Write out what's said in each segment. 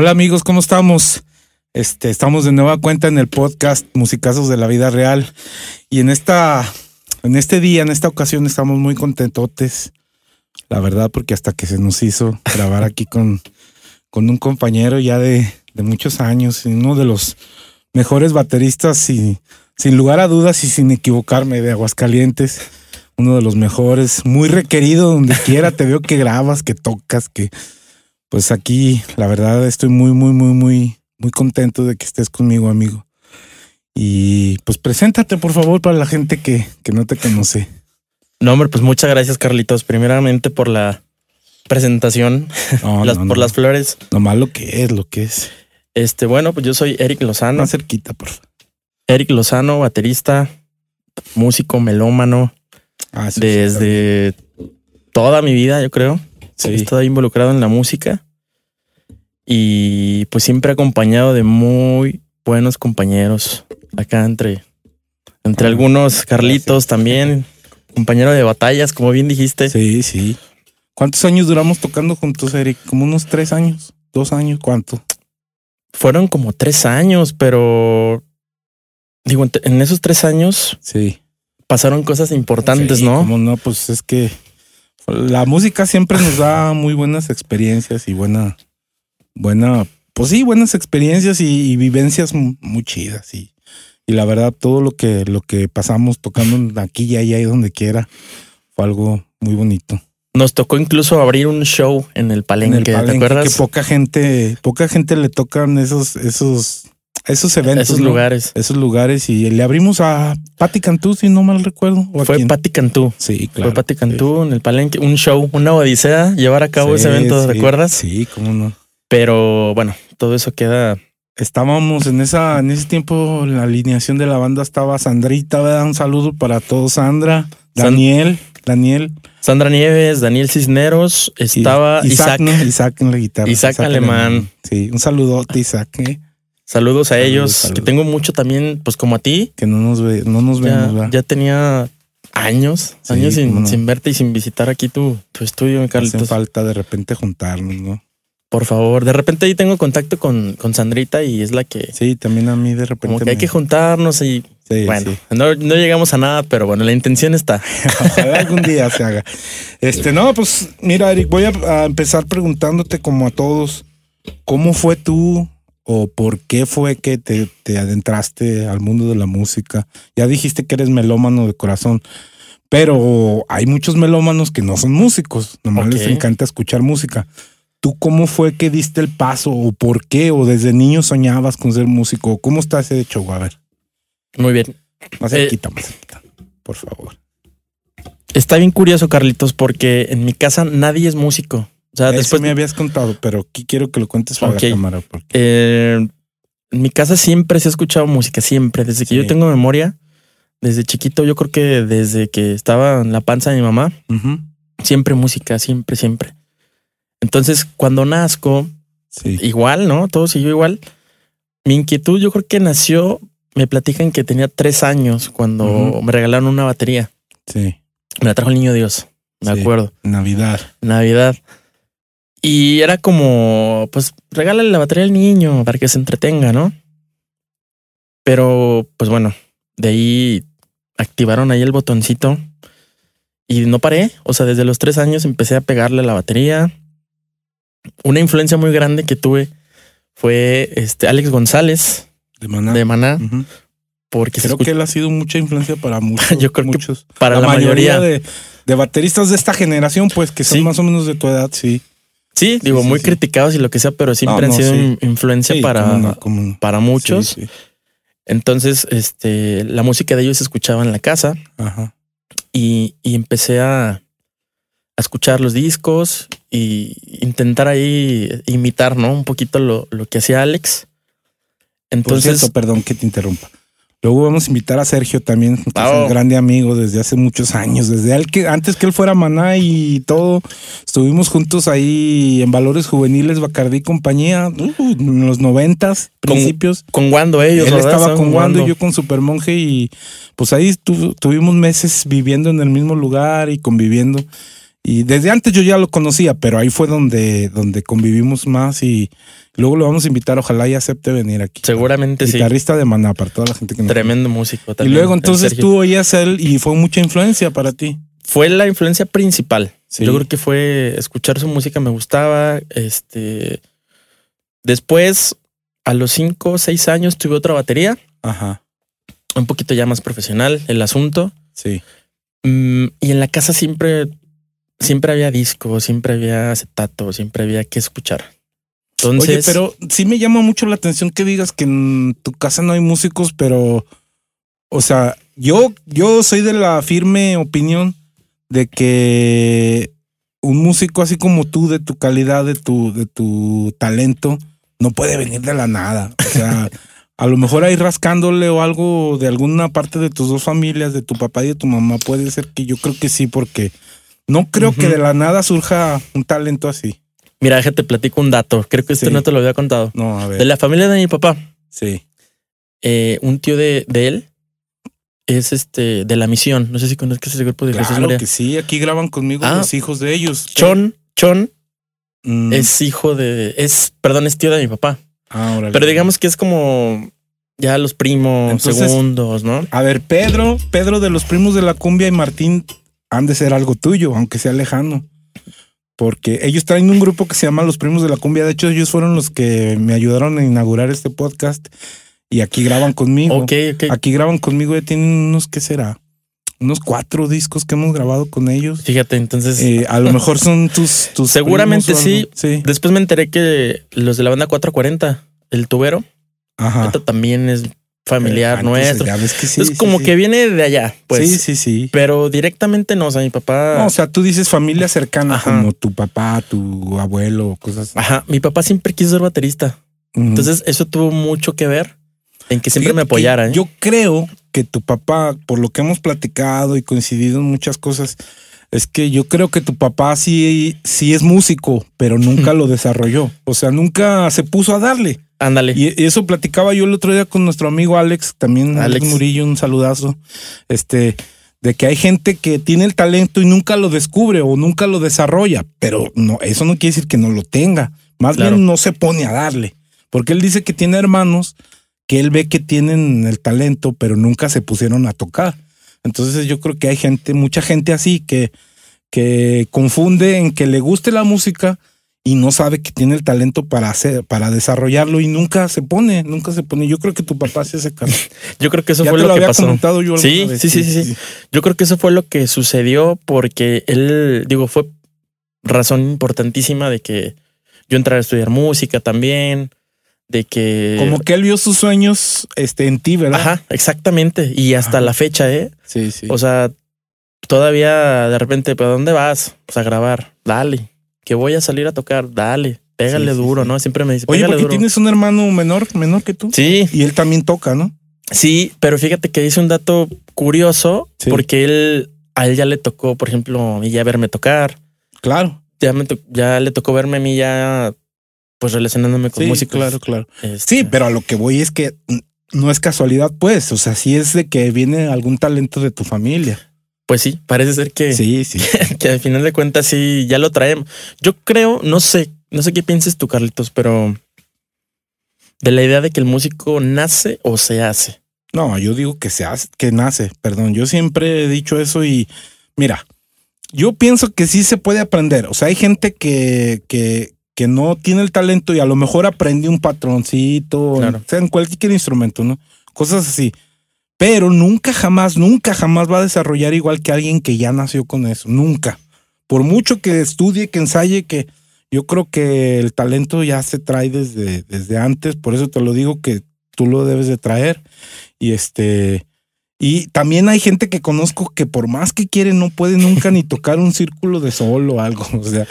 Hola amigos, ¿cómo estamos? Este, estamos de nueva cuenta en el podcast Musicazos de la Vida Real. Y en esta, en este día, en esta ocasión, estamos muy contentotes. La verdad, porque hasta que se nos hizo grabar aquí con, con un compañero ya de, de muchos años, uno de los mejores bateristas y sin lugar a dudas y sin equivocarme de Aguascalientes. Uno de los mejores, muy requerido donde quiera. Te veo que grabas, que tocas, que pues aquí la verdad estoy muy, muy, muy, muy, muy contento de que estés conmigo, amigo. Y pues preséntate, por favor, para la gente que, que no te conoce. No, hombre, pues muchas gracias, Carlitos. Primeramente por la presentación, No, las- no, por no. las flores. Nomás lo que es, lo que es. Este, bueno, pues yo soy Eric Lozano. Más cerquita, por favor. Eric Lozano, baterista, músico, melómano, Ah, sí, sí, desde toda mi vida, yo creo. Sí. He estado involucrado en la música y pues siempre acompañado de muy buenos compañeros acá entre, entre Ah, algunos Carlitos también, compañero de batallas, como bien dijiste. Sí, sí. ¿Cuántos años duramos tocando juntos, Eric? ¿Como unos tres años? ¿Dos años? ¿Cuánto? Fueron como tres años, pero digo, en- esos tres años Sí. pasaron cosas importantes, Sí, ¿no? cómo no, pues es que la música siempre nos da muy buenas experiencias y buena, buena, pues sí, buenas experiencias y, y vivencias mu- muy chidas y, y la verdad todo lo que lo que pasamos tocando aquí y allá y donde quiera fue algo muy bonito. Nos tocó incluso abrir un show en el En palenque, el ¿te palenque, acuerdas? Que poca gente, poca gente le tocan esos, esos, esos eventos, Esos ¿no? lugares. esos lugares y le abrimos a Patti Cantú, si no mal recuerdo. ¿o a Fue? Patti Cantú. Sí, claro. Fue Patti Cantú en el palenque, un show, una odisea, llevar a cabo ese evento, sí, ¿recuerdas? Sí, cómo no. Pero bueno, todo eso queda. Estábamos en esa, en ese tiempo, la alineación de la banda estaba Sandrita, ¿verdad? Un saludo para todos, Sandra, San- Daniel, Daniel, Sandra Nieves, Daniel Cisneros, estaba Isaac. Isaac en la guitarra. Isaac Alemán. Sí, un saludote, Isaac, ¿eh? Saludos a Saludos, ellos, saludos. que tengo mucho también, pues como a ti. que no nos ve, no nos Ya, vemos, ¿verdad? ya tenía años, Sí, años sin, no. sin verte y sin visitar aquí tu, tu estudio, mi Carlitos. falta de repente juntarnos, ¿no? Por favor, de repente ahí tengo contacto con, con Sandrita y es la que Sí, también a mí de repente. como que hay que juntarnos y Sí, bueno, sí. no, no llegamos a nada, pero bueno, la intención está. Ojalá algún día se haga. Este, no, pues mira, Eric, voy a, a empezar preguntándote como a todos, ¿cómo fue tú o por qué fue que te, te adentraste al mundo de la música? Ya dijiste que eres melómano de corazón, pero hay muchos melómanos que no son músicos, nomás les encanta escuchar música. ¿Tú cómo fue que diste el paso o por qué o desde niño soñabas con ser músico? ¿Cómo está ese hecho? A ver, Muy bien. más Eh, cerquita, más cerquita, por favor. Está bien curioso, Carlitos, porque en mi casa nadie es músico. O sea, Eso después me habías contado, pero aquí quiero que lo cuentes para la cámara. Porque... eh, en mi casa siempre se ha escuchado música, siempre, desde que Sí. yo tengo memoria, desde chiquito, yo creo que desde que estaba en la panza de mi mamá, siempre música, siempre, siempre. Entonces, cuando nazco, Sí. igual, ¿no? Todo siguió igual. Mi inquietud, yo creo que nació, me platican que tenía tres años cuando me regalaron una batería. sí. Me la trajo el niño Dios, me Sí. acuerdo. Navidad. Navidad. Y era como, pues, regálale la batería al niño para que se entretenga, ¿no? Pero, pues bueno, de ahí activaron ahí el botoncito y no paré. O sea, desde los tres años empecé a pegarle la batería. Una influencia muy grande que tuve fue este Alex González De maná. de Maná, porque Creo que él ha sido mucha influencia para muchos. Yo creo que muchos. para la, mayoría. de, de bateristas de esta generación, pues que son Sí. más o menos de tu edad, sí. Sí, digo, muy criticados y lo que sea, pero siempre No, han sido influencia para, cómo no, cómo no. para muchos. Entonces, este, la música de ellos se escuchaba en la casa Ajá. y, y empecé a, a escuchar los discos y intentar ahí imitar, ¿no? Un poquito lo, lo que hacía Alex. Por Entonces, cierto, perdón que te interrumpa. Luego vamos a invitar a Sergio también, que es un grande amigo desde hace muchos años, desde él que antes que él fuera Maná y todo, estuvimos juntos ahí en Valores Juveniles, Bacardí y compañía, uh, en los noventas, principios. con Wando ellos, él ¿verdad? estaba con Wando y yo con Supermonje y pues ahí tu- tuvimos meses viviendo en el mismo lugar y conviviendo. Y desde antes yo ya lo conocía, pero ahí fue donde, donde convivimos más y luego lo vamos a invitar. Ojalá y acepte venir aquí. Seguramente sí. Guitarrista de Maná para toda la gente que nos Tremendo músico Y también. luego el entonces tú oías él y fue mucha influencia para ti. Fue la influencia principal. Sí. Yo creo que fue escuchar su música, me gustaba. Este. Después, a los cinco o seis años, tuve otra batería, Ajá, un poquito ya más profesional el asunto. sí. Mm, y en la casa siempre, siempre había disco, siempre había acetato, siempre había que escuchar. Entonces, Oye, pero sí me llama mucho la atención que digas que en tu casa no hay músicos, pero, o sea, yo, yo soy de la firme opinión de que un músico así como tú, de tu calidad, de tu, de tu talento, no puede venir de la nada. O sea, a lo mejor ahí rascándole o algo de alguna parte de tus dos familias, de tu papá y de tu mamá, puede ser que yo creo que sí, porque no creo que de la nada surja un talento así. mira, déjate platico un dato. Creo que este Sí. no te lo había contado. No, a ver. De la familia de mi papá, Sí. eh, un tío de, de él es este de la misión. No sé si conozcas ese grupo de Jesús Claro María. que sí, aquí graban conmigo Ah. los hijos de ellos. Chon, Chon Mm. es hijo de, es, perdón, es tío de mi papá. Ah, órale. Pero digamos que es como ya los primos, Entonces- segundos, ¿no? A ver, Pedro, Pedro de los primos de la cumbia y Martín han de ser algo tuyo, aunque sea lejano. Porque ellos traen un grupo que se llama Los Primos de la Cumbia. De hecho, ellos fueron los que me ayudaron a inaugurar este podcast. Y aquí graban conmigo. Ok, ok. Aquí graban conmigo. Ya tienen unos, ¿qué será? Unos cuatro discos que hemos grabado con ellos. Fíjate, entonces Eh, a lo mejor son tus, tus Seguramente algo. Sí. después me enteré que los de la banda 440, el tubero, Ajá. también es familiar nuestro. que sí, es sí, como sí. que viene de allá, pues. sí, sí, sí. Pero directamente no, o sea, mi papá. No, o sea, tú dices familia cercana, Ajá. como tu papá, tu abuelo, cosas. Ajá, mi papá siempre quiso ser baterista. Entonces, eso tuvo mucho que ver en que siempre me Fíjate apoyara. ¿eh? Yo creo que tu papá, por lo que hemos platicado y coincidido en muchas cosas, es que yo creo que tu papá sí, sí es músico, pero nunca lo desarrolló. O sea, nunca se puso a darle. Ándale. Y y eso platicaba yo el otro día con nuestro amigo Alex, también Alex, Alex. Murillo, un saludazo. Este, de que hay gente que tiene el talento y nunca lo descubre o nunca lo desarrolla, pero no, eso no quiere decir que no lo tenga. Más Claro. bien no se pone a darle. Porque él dice que tiene hermanos que él ve que tienen el talento, pero nunca se pusieron a tocar. Entonces yo creo que hay gente, mucha gente así que, que confunde en que le guste la música y no sabe que tiene el talento para hacer, para desarrollarlo y nunca se pone, nunca se pone. Yo creo que tu papá hace ese caso. Yo creo que eso ya fue te lo, lo que había pasó. comentado yo Sí, vez. sí, sí, sí, sí. Yo creo que eso fue lo que sucedió porque él, digo, fue razón importantísima de que yo entrara a estudiar música también, de que... Como que él vio sus sueños este, en ti, ¿verdad? Ajá, exactamente. Y hasta Ajá. la fecha, ¿eh? Sí, sí. O sea, todavía de repente, ¿pero dónde vas? Pues a grabar. Dale. Que voy a salir a tocar. Dale. Pégale Sí, sí, duro, sí. ¿no? Siempre me dice, Oye, porque duro. tienes un hermano menor, menor que tú. Sí, Y él también toca, ¿no? sí, pero fíjate que dice un dato curioso porque él, a él ya le tocó, por ejemplo, a mí ya verme tocar. Claro. Ya, me to- ya le tocó verme a mí ya, pues relacionándome con Sí, músicos. claro, claro. Este, Sí, pero a lo que voy es que no es casualidad, pues. O sea, sí es de que viene algún talento de tu familia. Pues sí, parece ser que, Sí, sí. que al final de cuentas sí, ya lo traemos. Yo creo, no sé, no sé qué pienses tú, Carlitos, pero de la idea de que el músico nace o se hace. No, yo digo que se hace, que nace, perdón. Yo siempre he dicho eso y mira, yo pienso que sí se puede aprender. O sea, hay gente que, que, que no tiene el talento y a lo mejor aprende un patroncito, Claro. o sea, en cualquier instrumento, ¿no? Cosas así. Pero nunca jamás, nunca jamás va a desarrollar igual que alguien que ya nació con eso. Nunca. Por mucho que estudie, que ensaye, que yo creo que el talento ya se trae desde, desde antes. Por eso te lo digo que tú lo debes de traer. Y este, y también hay gente que conozco que por más que quiere no puede nunca ni tocar un círculo de sol o algo. O sea,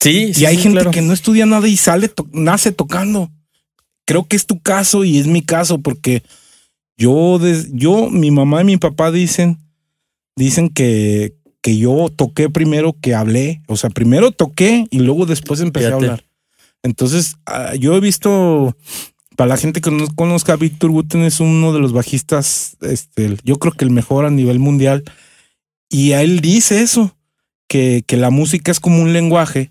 Sí, y hay gente que no estudia nada y sale, to- nace tocando. Creo que es tu caso y es mi caso porque yo, des- yo, mi mamá y mi papá dicen, dicen que, que yo toqué primero que hablé. O sea, primero toqué y luego después empecé Fíjate. a hablar. Entonces, ah, yo he visto, para la gente que no conozca, Víctor Guten es uno de los bajistas, este, yo creo que el mejor a nivel mundial. Y a él dice eso, que, que la música es como un lenguaje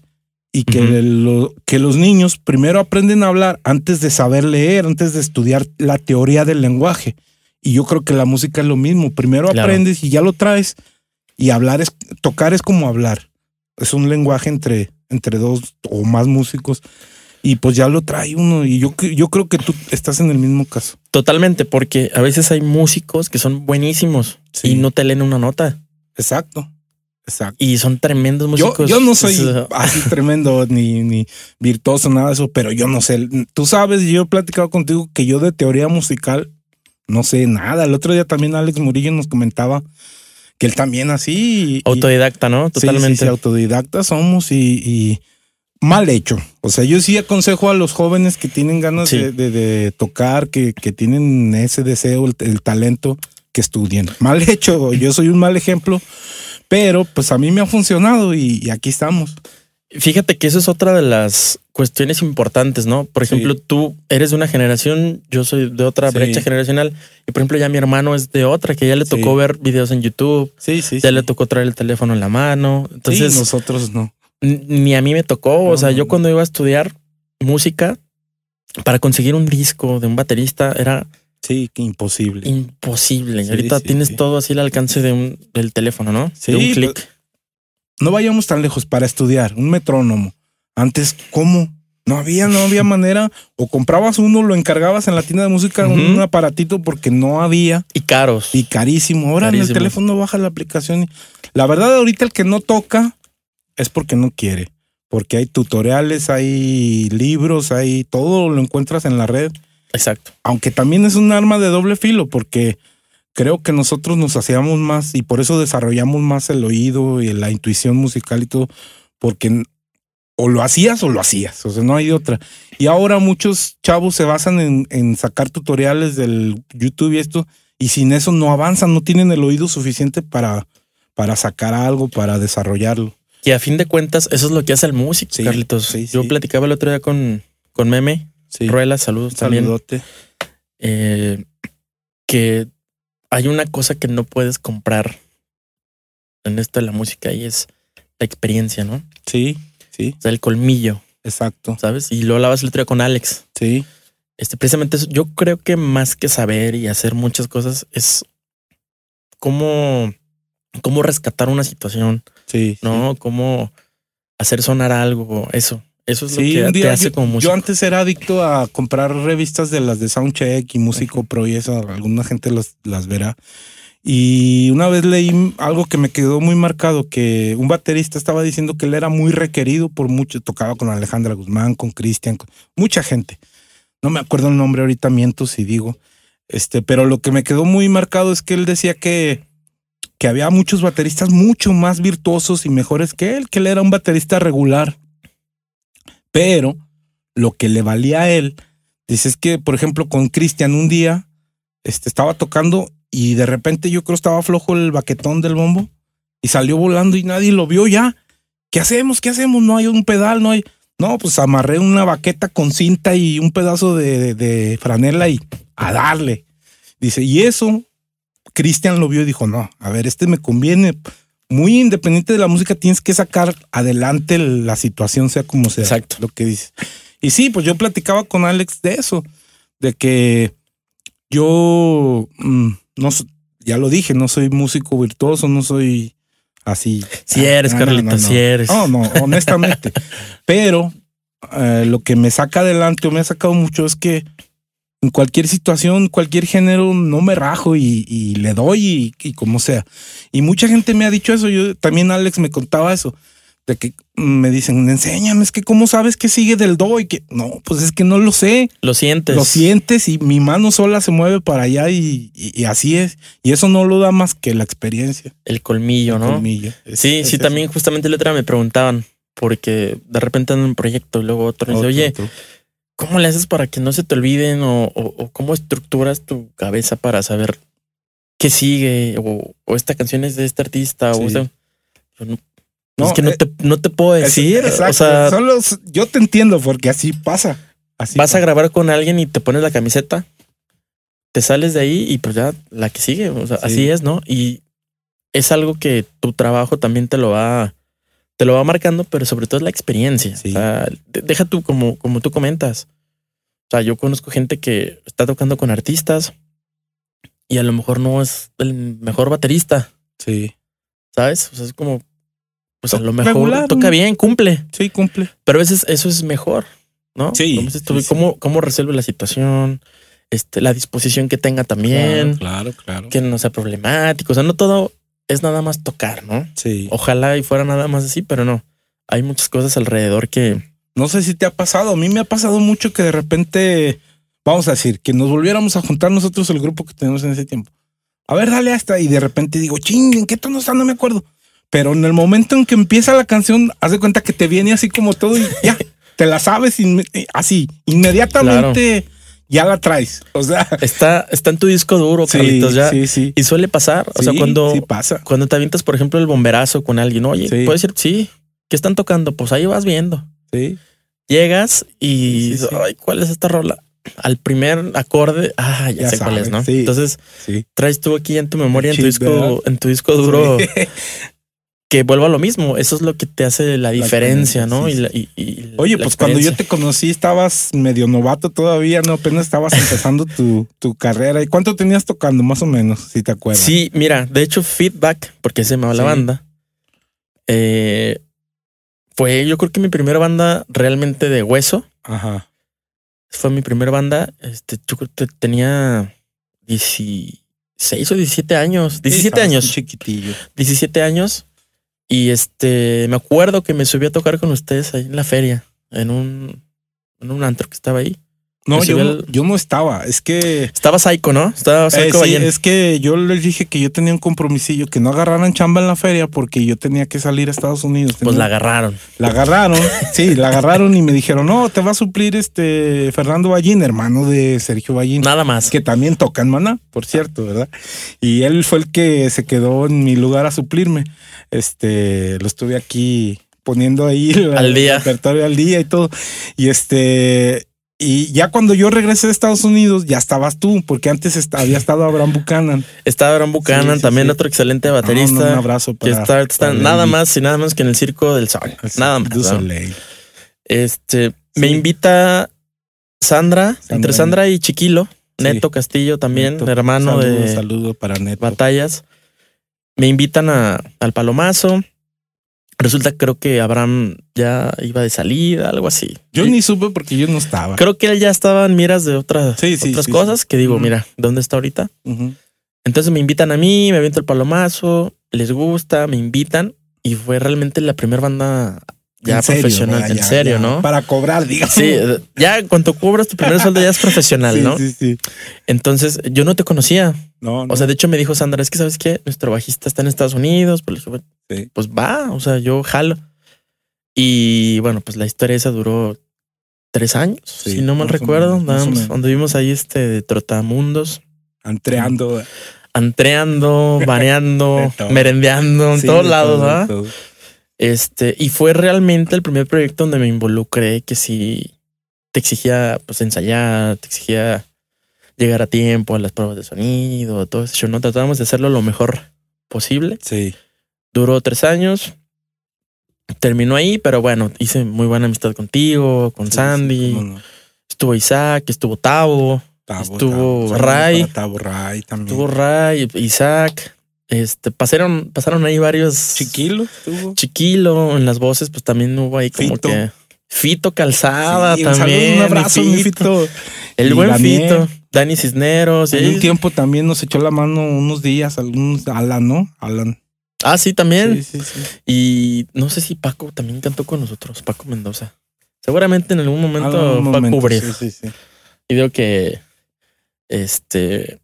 y que, lo- que los niños primero aprenden a hablar antes de saber leer, antes de estudiar la teoría del lenguaje. Y yo creo que la música es lo mismo. Primero Claro. aprendes y ya lo traes. Y hablar es, tocar es como hablar. Es un lenguaje entre, entre dos o más músicos. Y pues ya lo trae uno. Y yo, yo creo que tú estás en el mismo caso. Totalmente, porque a veces hay músicos que son buenísimos Sí. y no te leen una nota Exacto. Exacto. y son tremendos Yo, músicos. yo no soy así tremendo ni, ni virtuoso, nada de eso, pero yo no sé. Tú sabes, yo he platicado contigo que yo de teoría musical no sé nada. El otro día también Alex Murillo nos comentaba que él también así. y- autodidacta, ¿no? Sí, sí, Totalmente. sí, autodidactas somos y, y mal hecho. O sea, yo sí aconsejo a los jóvenes que tienen ganas Sí. de, de- de tocar, que, que tienen ese deseo, el, el talento, que estudien. Mal hecho, yo soy un mal ejemplo, pero pues a mí me ha funcionado y, y aquí estamos. Fíjate que eso es otra de las cuestiones importantes, ¿no? Por Sí. ejemplo, tú eres de una generación, yo soy de otra Sí. brecha generacional, y por ejemplo, ya mi hermano es de otra, que ya le Sí. tocó ver videos en YouTube, Sí, sí. ya le tocó traer el teléfono en la mano. Entonces, nosotros no. ni a mí me tocó. No, o sea, no, yo cuando iba a estudiar música, para conseguir un disco de un baterista era Sí, que imposible. imposible. Sí, ahorita sí, tienes sí. todo así al alcance de un, del teléfono, ¿no? Sí, de un clic. no vayamos tan lejos para estudiar un metrónomo. Antes, ¿cómo? No había, no había manera. O comprabas uno, lo encargabas en la tienda de música, un aparatito porque no había Y caros. y carísimo. Ahora en el teléfono baja la aplicación. La verdad, ahorita el que no toca es porque no quiere. Porque hay tutoriales, hay libros, hay todo lo encuentras en la red. Exacto. Aunque también es un arma de doble filo porque creo que nosotros nos hacíamos más y por eso desarrollamos más el oído y la intuición musical y todo, porque o lo hacías o lo hacías, o sea, no hay otra. Y ahora muchos chavos se basan en, en sacar tutoriales del YouTube y esto, y sin eso no avanzan, no tienen el oído suficiente para, para sacar algo, para desarrollarlo. Y a fin de cuentas, eso es lo que hace el músico, Sí, Carlitos. sí, Yo sí. platicaba el otro día con, con Meme, Sí. Ruela, saludos también. Saludote. eh, que hay una cosa que no puedes comprar en esto de la música y es la experiencia, ¿no? Sí, sí, O sea, el colmillo, exacto. ¿sabes? Y lo hablabas el otro día con Alex. Sí, Este, precisamente eso, yo creo que más que saber y hacer muchas cosas es cómo, cómo rescatar una situación, sí. ¿no? Cómo hacer sonar algo, eso. Eso es Sí, lo un que te día hace yo, como yo músico. antes era adicto a comprar revistas de las de Soundcheck y Músico Pro y eso, alguna gente las, las verá. Y una vez leí algo que me quedó muy marcado, que un baterista estaba diciendo que él era muy requerido por mucho, tocaba con Alejandra Guzmán, con Cristian, con mucha gente. No me acuerdo el nombre ahorita, miento si digo. Este, pero lo que me quedó muy marcado es que él decía que, que había muchos bateristas mucho más virtuosos y mejores que él, que él era un baterista regular. Pero lo que le valía a él, dice es que, por ejemplo, con Cristian un día este, estaba tocando y de repente yo creo estaba flojo el baquetón del bombo y salió volando y nadie lo vio ya. ¿Qué hacemos? ¿Qué hacemos? No hay un pedal, no hay. No, pues amarré una baqueta con cinta y un pedazo de, de- de franela y a darle. Dice, y eso, Cristian lo vio y dijo, no, a ver, este me conviene. Muy independiente de la música, tienes que sacar adelante la situación, sea como sea. Exacto. Lo que dice. Y sí, pues yo platicaba con Alex de eso, de que yo, mm, no, ya lo dije, no soy músico virtuoso, no soy así. Si eres, Ah, no, no, no. si eres. No, no, honestamente. Pero eh, lo que me saca adelante o me ha sacado mucho es que en cualquier situación, cualquier género, no me rajo y, y le doy y, y como sea. Y mucha gente me ha dicho eso. Yo también Alex me contaba eso. De que me dicen, enséñame, es que cómo sabes que sigue del do y que no, pues es que no lo sé. Lo sientes. Lo sientes y mi mano sola se mueve para allá y, y- y así es. Y eso no lo da más que la experiencia. El colmillo, ¿no? Colmillo. Es- Sí, es sí, eso. también justamente el otro día me preguntaban, porque de repente en un proyecto y luego otro, y dice, Otro, oye, otro. ¿Cómo le haces para que no se te olviden o, o- o cómo estructuras tu cabeza para saber qué sigue o, o esta canción es de este artista Sí. o no- No, es que no eh, te, no te puedo Es- decir. exacto. O sea, Son los- yo te entiendo porque así pasa. Así vas a grabar con alguien y te pones la camiseta, te sales de ahí y pues ya la que sigue. O sea, Sí. así es, ¿no? Y es algo que tu trabajo también te lo va te lo va marcando, pero sobre todo es la experiencia. Sí. O sea, de- deja tú como, como tú comentas. O sea, yo conozco gente que está tocando con artistas y a lo mejor no es el mejor baterista, Sí. ¿sabes? O sea, es como, pues a lo mejor regular, toca bien, cumple, Sí, cumple. pero a veces eso es mejor, ¿no? Sí, Como dices tú, sí, sí. ¿Cómo, cómo resuelve la situación, este, la disposición que tenga también, Claro, claro. que no sea problemático. O sea, no todo es nada más tocar, ¿no? Sí. Ojalá y fuera nada más así, pero no. Hay muchas cosas alrededor que No sé si te ha pasado. A mí me ha pasado mucho que de repente, vamos a decir, que nos volviéramos a juntar nosotros el grupo que tenemos en ese tiempo. A ver, dale hasta. Y de repente digo, ching, ¿en qué tono está? No me acuerdo. Pero en el momento en que empieza la canción, haz de cuenta que te viene así como todo y ya, te la sabes así, inmediatamente ya la traes. O sea, está, está en tu disco duro, sí, Carlitos, ya. sí, sí. Y suele pasar. O sea, cuando, pasa. cuando te avientas, por ejemplo, el bomberazo con alguien, oye, puedes decir, sí, ¿qué están tocando? Pues ahí vas viendo. Sí. Llegas y ay, ¿cuál es esta rola? Al primer acorde, ah, ya, Ya sé cuál es, ¿no? Entonces traes tú aquí en tu memoria, en tu disco, ¿verdad? en tu disco duro. Que vuelva a lo mismo. Eso es lo que te hace la diferencia, diferencia, ¿no? sí, y sí. la- y- y Oye, la pues cuando yo te conocí estabas medio novato todavía, ¿no? Apenas estabas empezando tu, tu carrera. ¿Y cuánto tenías tocando, más o menos, si te acuerdas? Sí, mira, de hecho, Feedback, porque se llamaba la Sí. banda, eh, fue yo creo que mi primera banda realmente de hueso. Ajá. Fue mi primera banda. Este, yo creo que tenía 16 o 17 años. 17 estabas años. Chiquitillo. 17 años. Y este, me acuerdo que me subí a tocar con ustedes ahí en la feria, en un, en un antro que estaba ahí. No, yo yo no estaba. Es que. Estaba Psycho, ¿no? Estaba eh, Psycho sí, Ballén. es que yo les dije que yo tenía un compromisillo, que no agarraran chamba en la feria porque yo tenía que salir a Estados Unidos. Pues la agarraron. La agarraron, sí, la agarraron y me dijeron, no, te va a suplir este Fernando Ballín, hermano de Sergio Ballín. Nada más. que también toca en Maná, por cierto, ¿verdad? Y él fue el que se quedó en mi lugar a suplirme. Este, lo estuve aquí poniendo ahí el, Al día. el repertorio al día y todo. Y este, y ya cuando yo regresé de Estados Unidos, ya estabas tú, porque antes había estado Abraham Buchanan. Estaba Aaron Buchanan, Sí, sí, también sí. otro excelente No, baterista. no, un abrazo que para. está, está para nada más y nada menos que en el Circo del Sol. Nada más. Este, me invita Sandra, Sandra. entre Sandra y Chiquilo. Neto Castillo también, Neto, hermano saludo, de Saludo para Neto. batallas. Me invitan a, al Palomazo. Resulta que creo que Abraham ya iba de salida, algo así. Yo ni supe porque yo no estaba. creo que él ya estaba en miras de otras, Sí, sí, otras cosas que digo, mira, ¿dónde está ahorita? Entonces me invitan a mí, me aviento el palomazo, les gusta, me invitan y fue realmente la primera banda ya En serio, profesional, en Ya, serio, ya, ¿no? Para cobrar, digamos. Sí, ya cuando cobras tu primer sueldo ya es profesional, Sí, ¿no? Sí, sí. Entonces yo no te conocía. No, no. O sea, de hecho me dijo Sandra, es que sabes qué, nuestro bajista está en Estados Unidos, pues, Sí. pues va, o sea, yo jalo. Y bueno, pues la historia esa duró tres años, Sí, si no mal recuerdo. menos, más o Andábamos- menos. anduvimos ahí este de trotamundos, Entreando. antreando, bareando, De todo. merendeando, en todos lados, ¿verdad? todo. Este, y fue realmente el primer proyecto donde me involucré que sí te exigía pues ensayar, te exigía llegar a tiempo a las pruebas de sonido, todo eso. No tratábamos de hacerlo lo mejor posible. Sí. Duró tres años. Terminó ahí, pero bueno, hice muy buena amistad contigo, con sí, Sandy. sí, cómo no. Estuvo Isaac, estuvo Tavo, Tabo, Estuvo. Saludos Ray. Tabo Ray también. estuvo Ray, Isaac. Este, pasaron, pasaron ahí varios Chiquilo. Estuvo. Chiquilo en las voces, pues también hubo ahí como Fito. que Fito Calzada Sí, también. un abrazo, Fito. El Y buen Daniel. Fito, Dani Cisneros. En un tiempo también nos echó la mano unos días, algunos, Alan, ¿no? Alan. Ah, sí, también. Sí, sí, sí. Y no sé si Paco también cantó con nosotros, Paco Mendoza. Seguramente en algún momento Algún a momento, cubrir. sí, sí, sí. Y digo que, este,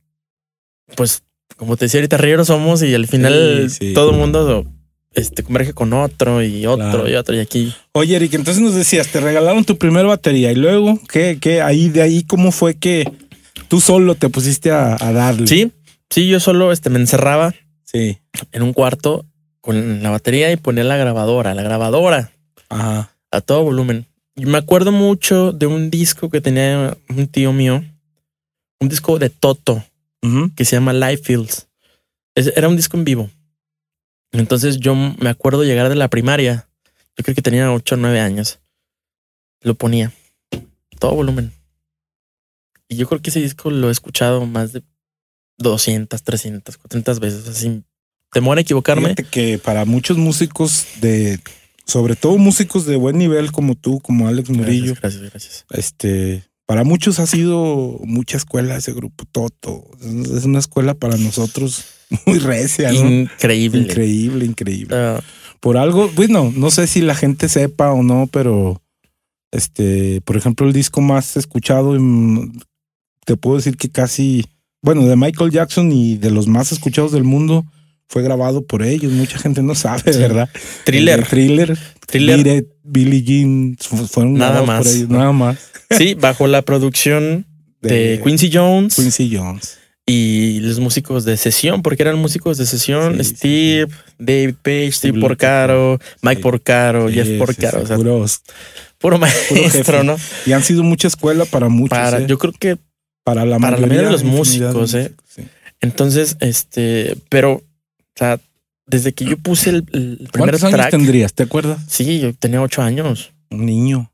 pues, como te decía ahorita, rieros somos y al final Sí, sí. todo el mundo este, converge con otro y otro Claro. y otro. Y aquí, Oye, Eric, entonces nos decías, te regalaron tu primera batería y luego, ¿qué, qué? Ahí, de ahí, ¿cómo fue que tú solo te pusiste a, a darle? sí, sí, yo solo este, me encerraba Sí. en un cuarto con la batería y ponía la grabadora, la grabadora Ajá. a todo volumen. Y me acuerdo mucho de un disco que tenía un tío mío, un disco de Toto Que se llama Live Fields. Es- Era un disco en vivo. Entonces yo me acuerdo llegar de la primaria Yo creo que tenía 8 o 9 años. Lo ponía. Todo volumen. Y yo creo que ese disco lo he escuchado más de 200, 300, 400 veces. Así, temor a equivocarme. Fíjate que para muchos músicos de, sobre todo músicos de buen nivel como tú, como Alex Murillo, Gracias, gracias, gracias. este, para muchos ha sido mucha escuela ese grupo Toto. Es una escuela para nosotros muy recia, ¿no? Increíble. Increíble, increíble. Ah, Por algo, bueno, no sé si la gente sepa o no, pero este, por ejemplo, el disco más escuchado, te puedo decir que casi, bueno, de Michael Jackson y de los más escuchados del mundo, fue grabado por ellos. Mucha gente no sabe, Sí. ¿verdad? thriller. Thriller. Thriller. Billie Jean fu- fueron Nada grabados por más. ellos, nada más. Sí, bajo la producción de, Quincy Jones Quincy Jones. y los músicos de sesión, porque eran músicos de sesión. Sí, sí, Steve, David Page, Steve Steve Porcaro, Mike. Porcaro, Jeff Porcaro. o sea, puros- puro maestro, ¿no? Y han sido mucha escuela para muchos. Para, ¿eh? yo creo que para la para la mayoría de los de músicos, ¿eh? músicos, sí. entonces, este, pero, sea, desde que yo puse el, el primer ¿Cuántos años tendrías? ¿Te acuerdas? sí, yo tenía ocho años. Un niño.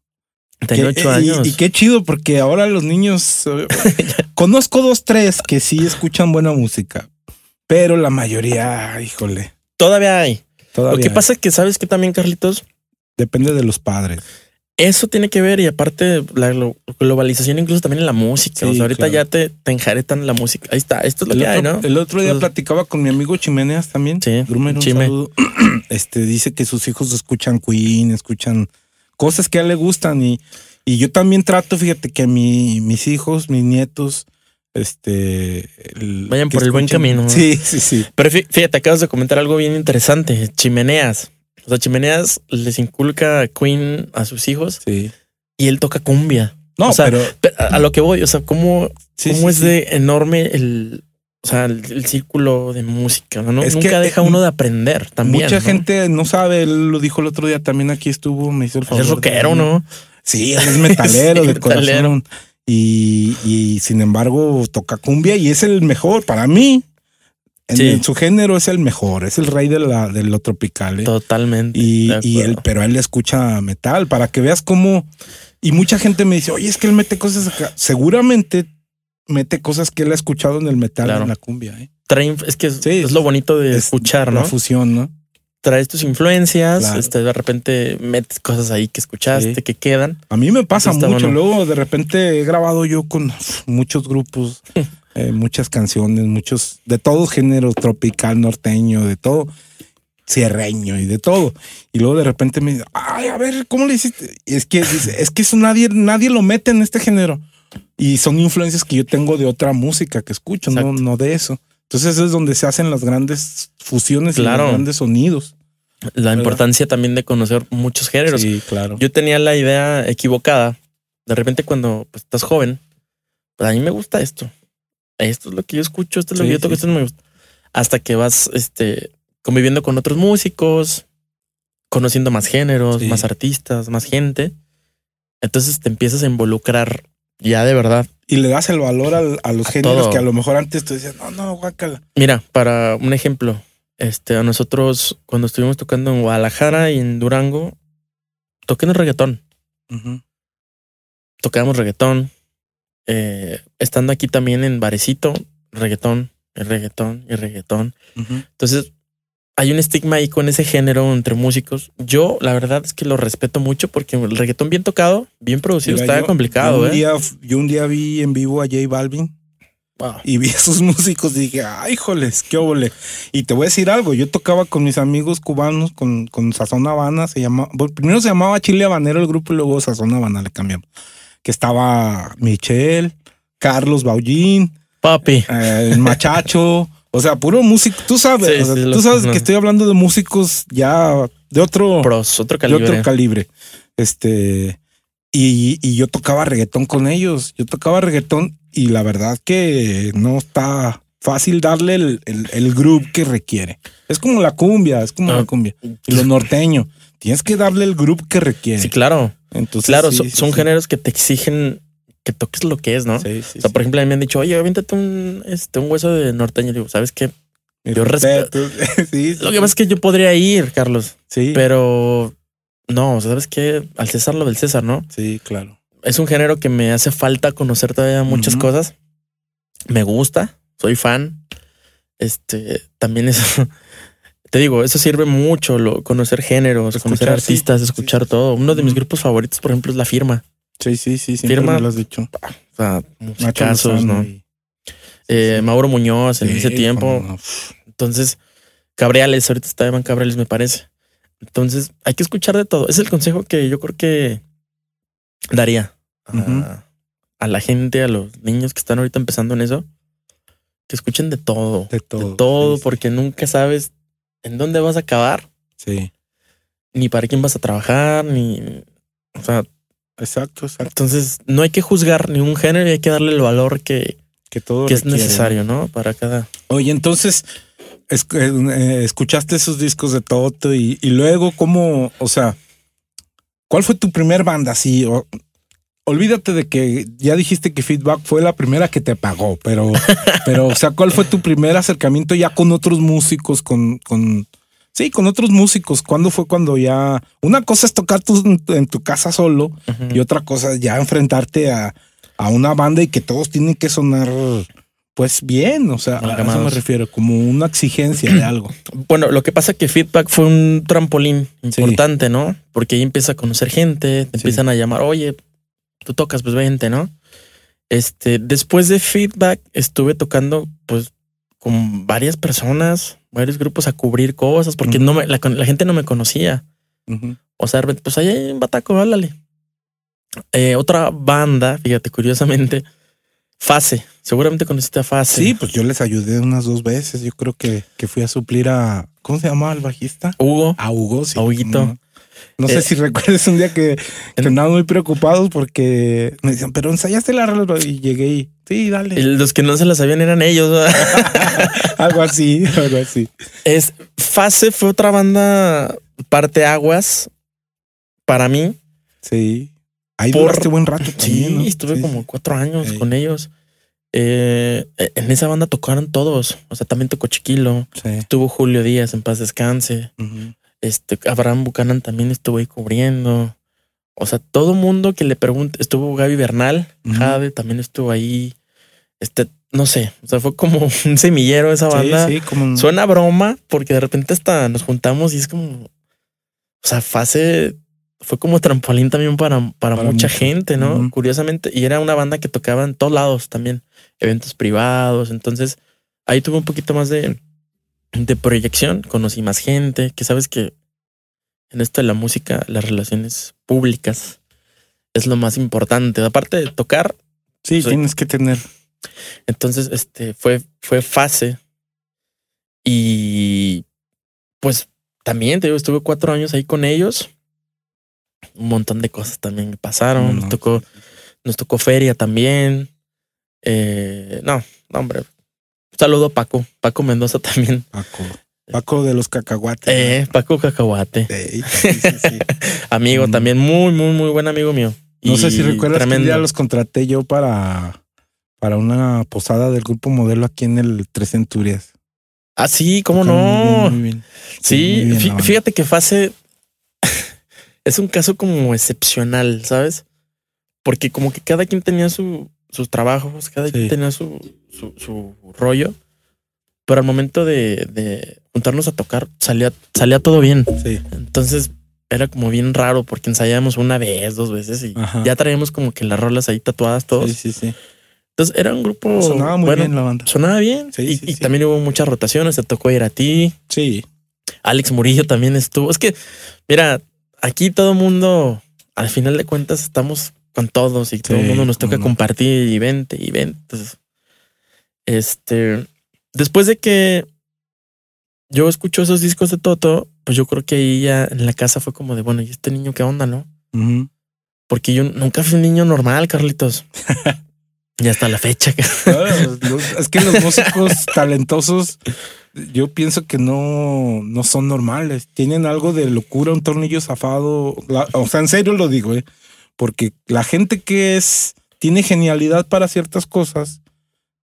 Tenía ocho eh, y- años. Y, qué chido, porque ahora los niños. eh, conozco dos, tres que sí escuchan buena música, pero la mayoría, híjole. Todavía hay. Todavía Lo que pasa es que sabes que también, Carlitos, depende de los padres. Eso tiene que ver y aparte la glo- globalización incluso también en la música. o Sí, sea, ahorita claro. ya te, te enjaretan la música. Ahí está, esto es lo El que hay, otro, ¿no? el otro día Entonces- platicaba con mi amigo Chimeneas también. Sí, Drumer, un Chime. saludo. Este dice que sus hijos escuchan Queen, escuchan cosas que a él le gustan y, y yo también trato, fíjate que mi, mis hijos, mis nietos, este el- Vayan por el buen camino, ¿no? Sí, sí, sí. Pero fí- fíjate, acabas de comentar algo bien interesante. Chimeneas. O sea, Chimeneas les inculca a Queen a sus hijos Sí. y él toca cumbia. No, O sea, pero a lo que voy, o sea, cómo, sí, cómo sí, es sí. de enorme el, o sea, el, el círculo de música. ¿no? Es Nunca que, deja eh, uno de aprender también. Mucha ¿no? gente no sabe, él lo dijo el otro día, también aquí estuvo, me hizo el favor. es rockero, ¿no? Sí, él es metalero de corazón. Y, y sin embargo toca cumbia y es el mejor para mí. En, Sí. en su género es el mejor, es el rey de, la, de lo tropical. ¿eh? Totalmente. Y, y él, pero él escucha metal para que veas cómo. Y mucha gente me dice, oye, es que él mete cosas acá. Seguramente mete cosas que él ha escuchado en el metal, Claro. en la cumbia. ¿eh? Trae es que es, Sí, es lo bonito de Es escuchar, La ¿no? fusión, ¿no? Traes tus influencias, Claro. este, de repente metes cosas ahí que escuchaste, Sí. que quedan. A mí me pasa mucho. bueno. Luego de repente he grabado yo con muchos grupos, eh, muchas canciones, muchos, de todo género, tropical, norteño, de todo, cierreño y de todo. Y luego de repente me dice, ay, a ver, ¿cómo le hiciste? Y es que dice, es que eso nadie, nadie lo mete en este género. Y son influencias que yo tengo de otra música que escucho, no, Exacto. no de eso. Entonces es donde se hacen las grandes fusiones y los grandes sonidos. La importancia también de conocer muchos géneros. Sí, claro. Yo tenía la idea equivocada. De repente, cuando pues, estás joven, pues a mí me gusta esto. Esto es lo que yo escucho, esto es lo Sí, que yo toco, sí, esto no me gusta. Hasta que vas este, conviviendo con otros músicos, conociendo más géneros, Sí. más artistas, más gente. Entonces te empiezas a involucrar ya de verdad. y le das el valor al- a, los géneros todo. que a lo mejor antes tú decías, no, no, guácala. Mira, para un ejemplo, este, a nosotros cuando estuvimos tocando en Guadalajara y en Durango, toqué en el reggaetón. tocábamos reggaetón. Eh, estando aquí también en Barecito, reggaetón, y reggaetón y reggaetón. Entonces, hay un estigma ahí con ese género entre músicos. Yo, la verdad es que lo respeto mucho porque el reggaetón bien tocado, bien producido, está complicado, yo un, ¿eh? día, yo un día vi en vivo a J Balvin Wow. y vi a sus músicos y dije, ay, joles, qué óvole. Y te voy a decir algo, yo tocaba con mis amigos cubanos, con, con Sazón Habana, se llamaba, primero se llamaba Chile Habanero el grupo y luego Sazón Habana le cambiamos. Que estaba Michelle, Carlos Baullín, Papi. eh, el Machacho, o sea, puro músico, tú sabes, Sí, o sea, sí, tú sabes no. que estoy hablando de músicos ya de otro Pros, otro de calibre. otro calibre. Este, y, y yo tocaba reggaetón con ellos. Yo tocaba reggaetón y la verdad que no está fácil darle el, el, el groove que requiere. Es como la cumbia, es como Ah. la cumbia. Y lo norteño. Tienes que darle el groove que requiere. sí, claro. Entonces, Claro, sí, son, sí, son sí. géneros que te exigen que toques lo que es, ¿no? Sí, sí, O sea, sí. por ejemplo, a mí me han dicho, oye, aviéntate un, este, un hueso de norteño. Digo, ¿sabes qué? Yo respeto. Lo que pasa es que yo podría ir, Carlos, sí. pero no, ¿sabes qué? Al César lo del César, ¿no? Sí, claro. Es un género que me hace falta conocer todavía muchas cosas. Me gusta, soy fan. Este, también eso, te digo, eso sirve mucho, lo, conocer géneros, Escuchar, conocer artistas, Sí, escuchar sí, todo. Uno de mis grupos favoritos, por ejemplo, es La Firma. Sí, sí, sí, siempre Firma- me lo has dicho. O sea, Lozano ¿no? y- Eh. Mauro Muñoz en ese tiempo. no. Entonces, Cabriales, ahorita está Evan Cabriales, me parece. Entonces, hay que escuchar de todo. Es el consejo que yo creo que daría a, a la gente, a los niños que están ahorita empezando en eso, que escuchen de todo. De todo. de todo, porque nunca sabes en dónde vas a acabar, Sí, ni para quién vas a trabajar, ni. O sea, exacto, exacto. entonces no hay que juzgar ningún género y hay que darle el valor que, Que todo que es necesario, ¿no? Para cada. Oye, entonces es- eh, escuchaste esos discos de Toto y, y luego cómo, o sea, ¿cuál fue tu primer banda? Así, o- olvídate de que ya dijiste que Feedback fue la primera que te pagó, pero, pero, o sea, ¿cuál fue tu primer acercamiento ya con otros músicos, con, con, sí, con otros músicos? ¿Cuándo fue cuando ya, una cosa es tocar tú en tu casa solo y otra cosa es ya enfrentarte a, a una banda y que todos tienen que sonar pues bien, o sea, a eso me refiero, como una exigencia de algo. Bueno, lo que pasa es que Feedback fue un trampolín Sí. importante, ¿no? Porque ahí empieza a conocer gente, te Sí. empiezan a llamar, oye, tú tocas, pues vente, ¿no? Este, después de Feedback estuve tocando, pues, con varias personas, varios grupos a cubrir cosas, porque no me, la, la gente no me conocía. O sea, pues ahí hay un bataco, háblale. Eh, otra banda, fíjate, curiosamente, Fase. Seguramente conociste a Fase. Sí, pues yo les ayudé unas dos veces. Yo creo que, que fui a suplir a, ¿cómo se llama el bajista? Hugo. A Hugo, sí. A Huguito. No, No sé Eh, si recuerdas un día que, que andaban muy preocupados porque me decían, pero ensayaste la rola y llegué y sí, dale. Y Los que no se la sabían eran ellos. algo así, algo así. Es Fase fue otra banda parte aguas para mí. Sí. Ahí Por- duraste buen rato Sí, ¿no? estuve Sí, como cuatro años con ellos. Eh, en esa banda tocaron todos. O sea, también tocó Chiquilo. Sí. Estuvo Julio Díaz en paz descanse. Ujú. Este Abraham Buchanan también estuvo ahí cubriendo. O sea, todo mundo que le pregunte, estuvo Gaby Bernal. Jade también estuvo ahí. Este, no sé, o sea, fue como un semillero esa banda. Sí, sí, como Suena broma porque de repente hasta nos juntamos y es como, o sea, fase fue como trampolín también para, para, Para mucha gente, ¿no? Curiosamente, y era una banda que tocaba en todos lados también, eventos privados, entonces ahí tuve un poquito más de, de proyección, conocí más gente, que sabes que en esto de la música, las relaciones públicas es lo más importante, aparte de tocar, Sí, soy- tienes que tener. entonces, este fue, fue fase. Y pues también te digo, estuve cuatro años ahí con ellos. Un montón de cosas también pasaron. No, Nos tocó, nos tocó feria también. Eh, no, no, hombre. Saludo a Paco, Paco Mendoza también. Paco. Paco de los cacahuates. Eh, Paco Cacahuate. Sí, sí, sí. Amigo Mm. también, muy, muy, muy buen amigo mío. No Y sé si recuerdas que un tremendo. día los contraté yo para, para una posada del grupo modelo aquí en el Tres Centurias. Ah, sí, cómo muy no. bien, muy bien. Sí, muy bien fíjate que Fase es un caso como excepcional, ¿sabes? Porque como que cada quien tenía su, sus trabajos, cada quien Sí. tenía su, su, su rollo, pero al momento de, de juntarnos a tocar salía, salía todo bien. Sí. Entonces era como bien raro porque ensayábamos una vez, dos veces y Ajá. ya traíamos como que las rolas ahí tatuadas todos. Sí, sí, sí. Entonces era un grupo... Sonaba muy bueno, bien la banda. Sonaba bien. Sí, y sí, y sí. también hubo muchas rotaciones. Te tocó ir a ti. Sí. Alex Murillo también estuvo. Es que, mira, aquí todo mundo, al final de cuentas, estamos con todos y todo el mundo nos toca no. compartir y vente y vente. Entonces, este, después de que yo escucho esos discos de Toto, pues yo creo que ahí ya en la casa fue como de, bueno, ¿y este niño qué onda, no? Porque yo nunca fui un niño normal, Carlitos. y hasta la fecha. Es que los músicos talentosos, yo pienso que no, no son normales. Tienen algo de locura, un tornillo zafado. La- o sea, en serio lo digo, ¿eh? Porque la gente que es, tiene genialidad para ciertas cosas,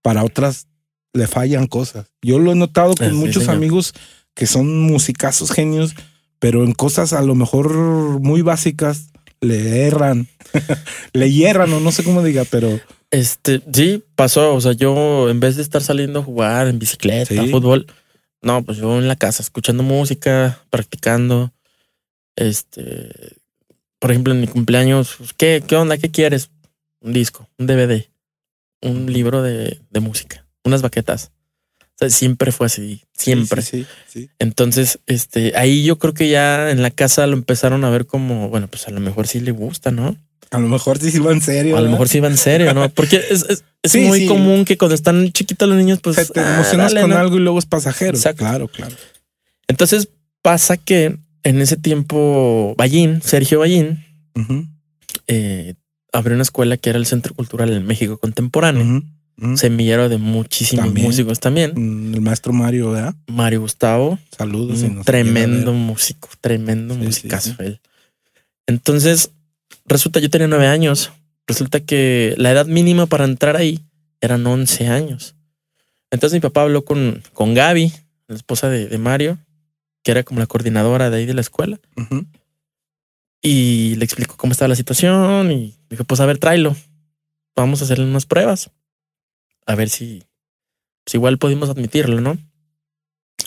para otras le fallan cosas. Yo lo he notado con sí, muchos señor. amigos que son musicazos genios, pero en cosas a lo mejor muy básicas le erran, le hierran o no sé cómo diga, pero Este, sí, pasó. O sea, yo en vez de estar saliendo a jugar en bicicleta, Sí. fútbol, no, pues yo en la casa, escuchando música, practicando. Este, por ejemplo, en mi cumpleaños, pues, ¿qué, qué onda? ¿Qué quieres? Un disco, un DVD, un libro de, de música, unas baquetas. O sea, siempre fue así, siempre. Sí, sí, sí. Entonces, este, ahí yo creo que ya en la casa lo empezaron a ver como, bueno, pues a lo mejor sí le gusta, ¿no? A lo mejor sí va en serio. A lo mejor sí va en serio, ¿no? Porque es, es, es Sí, muy sí. común que cuando están chiquitos los niños, pues O sea, te ah, emocionas dale, con ¿no? algo y luego es pasajero. Exacto. Claro, claro. Entonces pasa que en ese tiempo Ballín, Sergio Ballín, eh, abrió una escuela que era el Centro Cultural del México Contemporáneo. ujú, ujú. Semillero de muchísimos También. músicos también. Mm, El maestro Mario, ¿verdad? Mario Gustavo, Saludos. un tremendo músico, tremendo Sí, musicazo sí. él. Entonces, resulta, yo tenía nueve años. Resulta que la edad mínima para entrar ahí eran 11 años. Entonces mi papá habló con, con Gaby, la esposa de, de Mario, que era como la coordinadora de ahí de la escuela, y le explicó cómo estaba la situación y dijo, pues a ver, tráelo. Vamos a hacerle unas pruebas. A ver si, si igual pudimos admitirlo, ¿no?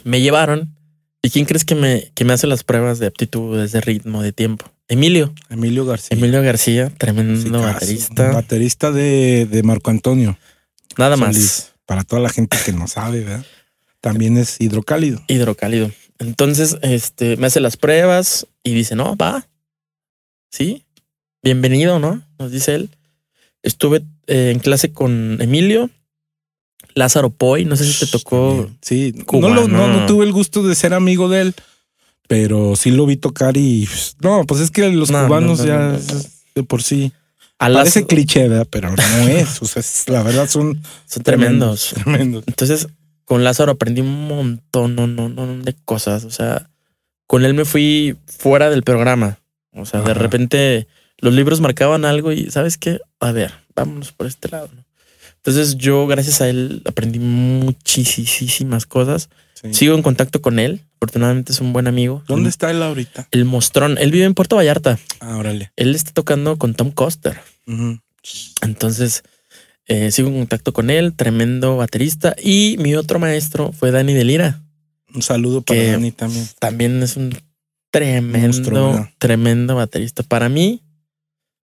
Me llevaron. ¿Y quién crees que me, que me hace las pruebas de aptitudes, de ritmo, de tiempo? Emilio. Emilio García. Emilio García, tremendo baterista. Baterista de, de Marco Antonio. Nada más. Para toda la gente que no sabe, ¿verdad? También es hidrocálido. Hidrocálido. Entonces, este, me hace las pruebas y dice, no, va. Sí, bienvenido, ¿no? Nos dice él. Estuve eh, en clase con Emilio, Lázaro Poy, no sé si te tocó. Sí, no, lo- no, no tuve el gusto de ser amigo de él, pero sí lo vi tocar y no, pues es que los No, cubanos no, no, ya de por sí A parece Lázaro, cliché, ¿verdad? Pero no es. O sea, es- la verdad son son tremendos. tremendos. Entonces, con Lázaro aprendí un montón, no, no, no, de cosas. O sea, con él me fui fuera del programa. O sea, de repente los libros marcaban algo y sabes qué, a ver, vámonos por este lado. ¿no? Entonces, yo, gracias a él, aprendí muchísimas cosas. Sí. Sigo en contacto con él. Afortunadamente es un buen amigo. ¿Dónde está él ahorita? El Mostrón. Él vive en Puerto Vallarta. Ah, órale. Él está tocando con Tom Coster. Entonces, eh, sigo en contacto con él, tremendo baterista. Y mi otro maestro fue Dani Delira. Un saludo para Que- Dani también. También es un tremendo, tremendo baterista. Para mí,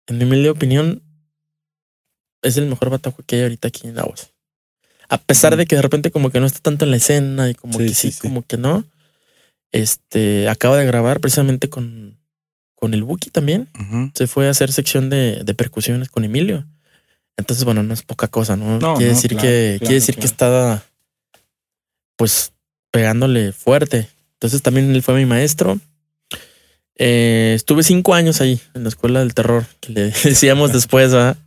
en mi humilde opinión, es el mejor batajo que hay ahorita aquí en la voz. A pesar de que de repente como que no está tanto en la escena y como Sí, que sí, como que no. Este, acaba de grabar precisamente con, con el Buki también. Se fue a hacer sección de, de percusiones con Emilio. Entonces, bueno, no es poca cosa, ¿no? No, quiere no, decir claro, que, claro, quiere decir que estaba pues pegándole fuerte. Entonces también él fue mi maestro. Eh, estuve cinco años ahí en la escuela del terror, que le decíamos después, ¿verdad?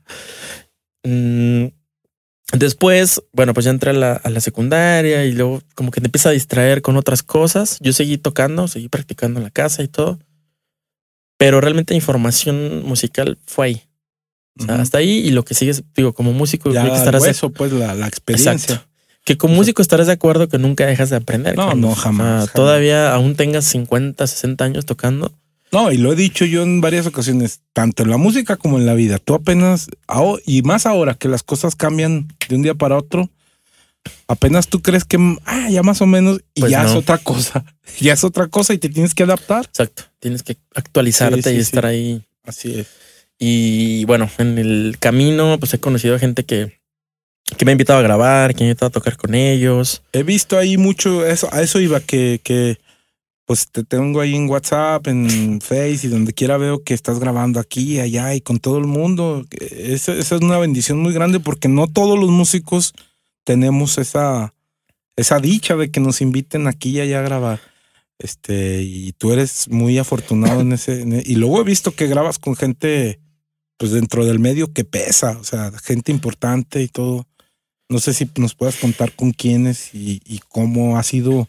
Mm, Después, bueno, pues ya entré a la, a la secundaria y luego como que te empieza a distraer con otras cosas. Yo seguí tocando, seguí practicando en la casa y todo. Pero realmente mi formación musical fue ahí. O sea, Ujú. hasta ahí y lo que sigue, es, digo, como músico, Ya creo que estarás hueso, pues la, la experiencia. Exacto. Que como músico estarás de acuerdo que nunca dejas de aprender. No, no, O sea, jamás, jamás. Todavía aún tengas 50, 60 años tocando. No, y lo he dicho yo en varias ocasiones, tanto en la música como en la vida. Tú apenas, y más ahora que las cosas cambian de un día para otro, apenas tú crees que ah, ya más o menos, y Pues ya es no. otra cosa. Ya es otra cosa y te tienes que adaptar. Exacto. Tienes que actualizarte Sí, sí, y sí. estar ahí. Así es. Y bueno, en el camino, pues he conocido gente que, que me ha invitado a grabar, que me ha invitado a tocar con ellos. He visto ahí mucho, eso, a eso iba, que, que pues te tengo ahí en WhatsApp, en Face y donde quiera veo que estás grabando aquí, allá y con todo el mundo. Esa, es una bendición muy grande porque no todos los músicos tenemos esa, esa dicha de que nos inviten aquí y allá a grabar. Este, y tú eres muy afortunado en ese, e- y luego he visto que grabas con gente, pues dentro del medio que pesa, o sea, gente importante y todo. No sé si nos puedas contar con quiénes y, y cómo ha sido,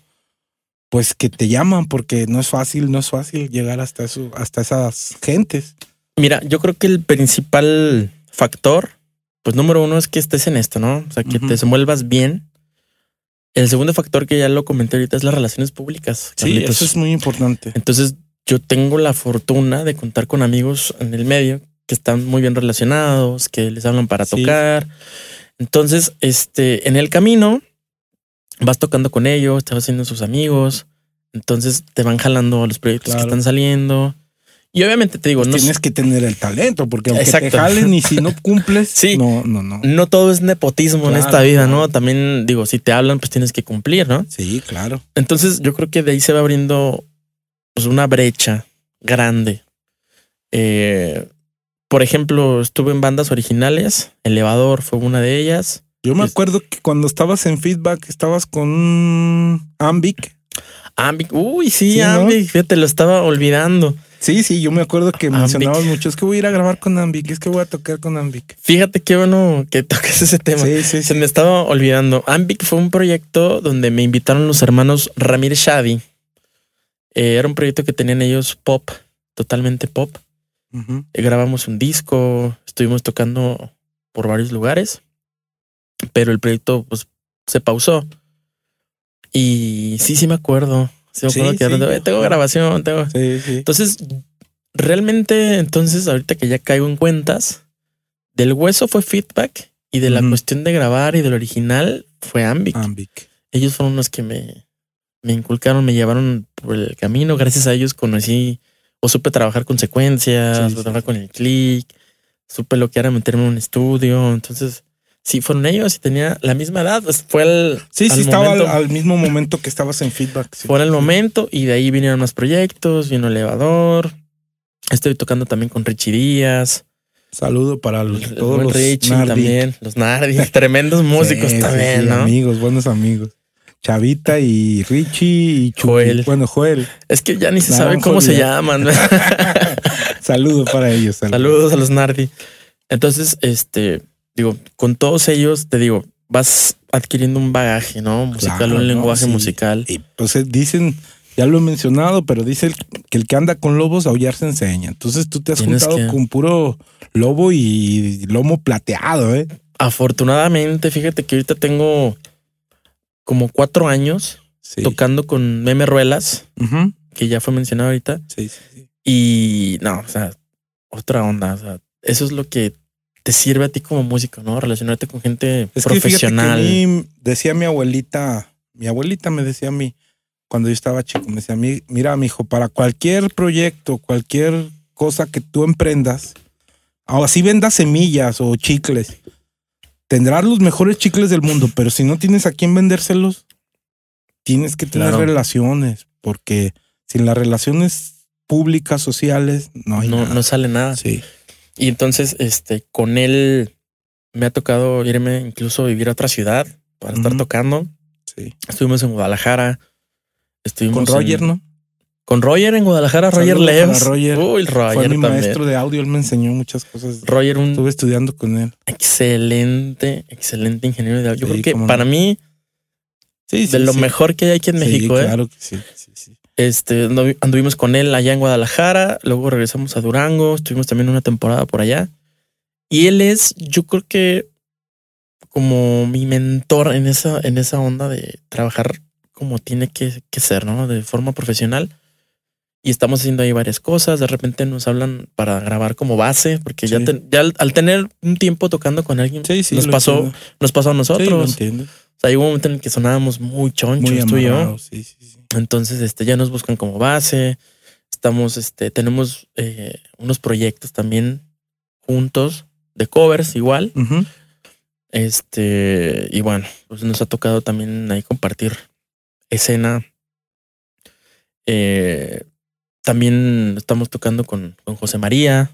pues que te llaman, porque no es fácil, no es fácil llegar hasta eso, hasta esas gentes. Mira, yo creo que el principal factor, pues número uno es que estés en esto, ¿no? O sea, que Ujú. te desenvuelvas bien. El segundo factor que ya lo comenté ahorita es las relaciones públicas. Sí, eso es muy importante. Entonces, yo tengo la fortuna de contar con amigos en el medio que están muy bien relacionados, que les hablan para Sí. tocar. Entonces, este, en el camino vas tocando con ellos, te vas haciendo sus amigos. Entonces te van jalando a los proyectos Claro. que están saliendo. Y obviamente te digo, Pues no, tienes que tener el talento, porque aunque te Exacto. jalen y si no cumples, Sí. no, no, no. no todo es nepotismo en Claro, esta vida, ¿no? claro. También digo, si te hablan, pues tienes que cumplir, ¿no? Sí, claro. Entonces yo creo que de ahí se va abriendo pues, una brecha grande. Eh, por ejemplo, estuve en bandas originales, Elevador fue una de ellas. Yo me acuerdo que cuando estabas en feedback, estabas con Ambic. Ambic, uy, sí, Sí, ¿no? Ambic, fíjate, lo estaba olvidando. Sí, sí, yo me acuerdo que Ambic. mencionabas mucho. Es que voy a ir a grabar con Ambic, es que voy a tocar con Ambic. Fíjate qué bueno que toques ese tema. Sí, sí, Se sí. me estaba olvidando. Ambic fue un proyecto donde me invitaron los hermanos Ramírez Shadi. Eh, era un proyecto que tenían ellos pop, totalmente pop. Eh, grabamos un disco, estuvimos tocando por varios lugares, pero el proyecto pues se pausó. Y sí, sí me acuerdo. Sí me Sí, acuerdo que sí, yo- tengo grabación, tengo. Sí. Entonces, realmente, entonces, ahorita que ya caigo en cuentas, del hueso fue feedback y de la cuestión de grabar y del original fue Ambic. Ambic. Ellos fueron los que me, me inculcaron, me llevaron por el camino. Gracias a ellos conocí o supe trabajar con secuencias, Sí, supe sí. trabajar con el click, supe lo que era meterme en un estudio. Entonces, sí, fueron ellos y tenía la misma edad. Pues fue el, Sí, al sí, estaba al, mismo momento que estabas en feedback. fue el momento y de ahí vinieron más proyectos, vino Elevador. Estoy tocando también con Richie Díaz, Saludo para los, el todos los Richie también, los Nardi, tremendos músicos también, ¿no? Amigos, buenos amigos. Chavita y Richie y Chuy. Joel. Bueno, Joel. Es que ya ni se Naranjo sabe cómo se llaman. Saludo para ellos. saludo. Saludos a los Nardi. Entonces, este, digo, con todos ellos, te digo, vas adquiriendo un bagaje, ¿no? Musical, Claro, un no, lenguaje sí. musical. Y pues eh, dicen, ya lo he mencionado, pero dice que el que anda con lobos aullar se enseña. Entonces tú te has Tienes juntado que- con puro lobo y lomo plateado, ¿eh? Afortunadamente, fíjate que ahorita tengo como cuatro años Sí. tocando con Meme Ruelas, que ya fue mencionado ahorita. Sí, sí, sí. Y no, o sea, otra onda. O sea, eso es lo que te sirve a ti como músico, ¿no? Relacionarte con gente Es que fíjate que profesional. a mí decía mi abuelita, mi abuelita me decía a mí, cuando yo estaba chico, me decía a mí, mira, mijo, para cualquier proyecto, cualquier cosa que tú emprendas, o así vendas semillas o chicles, tendrás los mejores chicles del mundo, pero si no tienes a quién vendérselos, tienes que tener Claro. relaciones, porque sin las relaciones públicas, sociales, no hay no, nada. no sale nada. Sí. Y entonces, este, con él me ha tocado irme incluso a vivir a otra ciudad para estar tocando. Sí. Estuvimos en Guadalajara. Estuvimos Con Roger, en- ¿no? Con Roger en Guadalajara, Roger Leves. Roger. Uy, Fue mi también. maestro de audio, él me enseñó muchas cosas. Roger, un Estuve estudiando con él. excelente, excelente ingeniero de audio. Yo Sí, creo que no. para mí, Sí, de lo mejor que hay aquí en México, ¿eh? Claro que sí, sí, sí. Este, andu- anduvimos con él allá en Guadalajara, luego regresamos a Durango, estuvimos también una temporada por allá. Y él es, yo creo que como mi mentor en esa, en esa onda de trabajar como tiene que, que ser, ¿no? De forma profesional. Y estamos haciendo ahí varias cosas. De repente nos hablan para grabar como base, porque ya, ten- ya al, al tener un tiempo tocando con alguien, Sí, sí, nos pasó, entiendo. nos pasó a lo nosotros. o sea, hubo un momento en el que sonábamos muy chonchos, Muy tú y yo. Entonces, este, ya nos buscan como base. Estamos, este, tenemos eh, unos proyectos también juntos de covers igual. Este, y bueno, pues nos ha tocado también ahí compartir escena. Eh, también estamos tocando con, con José María,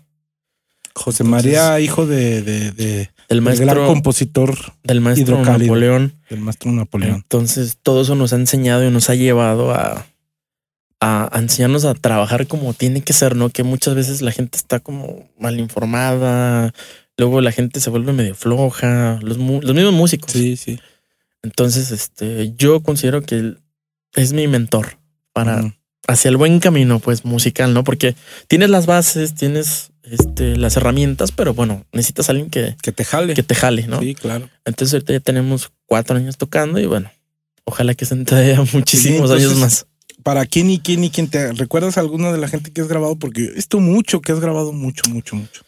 José Entonces- María, hijo de, de, de- del del gran maestro, compositor del maestro. Napoleón. del maestro Napoleón. Entonces, todo eso nos ha enseñado y nos ha llevado a, a, a enseñarnos a trabajar como tiene que ser, ¿no? Que muchas veces la gente está como mal informada, luego la gente se vuelve medio floja, los, los mismos músicos. Sí, sí. Entonces, este, yo considero que es mi mentor para. Hacia el buen camino, pues musical, ¿no? Porque tienes las bases, tienes este, las herramientas, pero bueno, necesitas a alguien que, Que te jale. que te jale, ¿no? Sí, claro. Entonces ahorita ya tenemos cuatro años tocando y bueno, ojalá que se todavía muchísimos entonces- años más. ¿Para quién y quién y quién te recuerdas alguna de la gente que has grabado? Porque esto mucho, que has grabado mucho, mucho, mucho.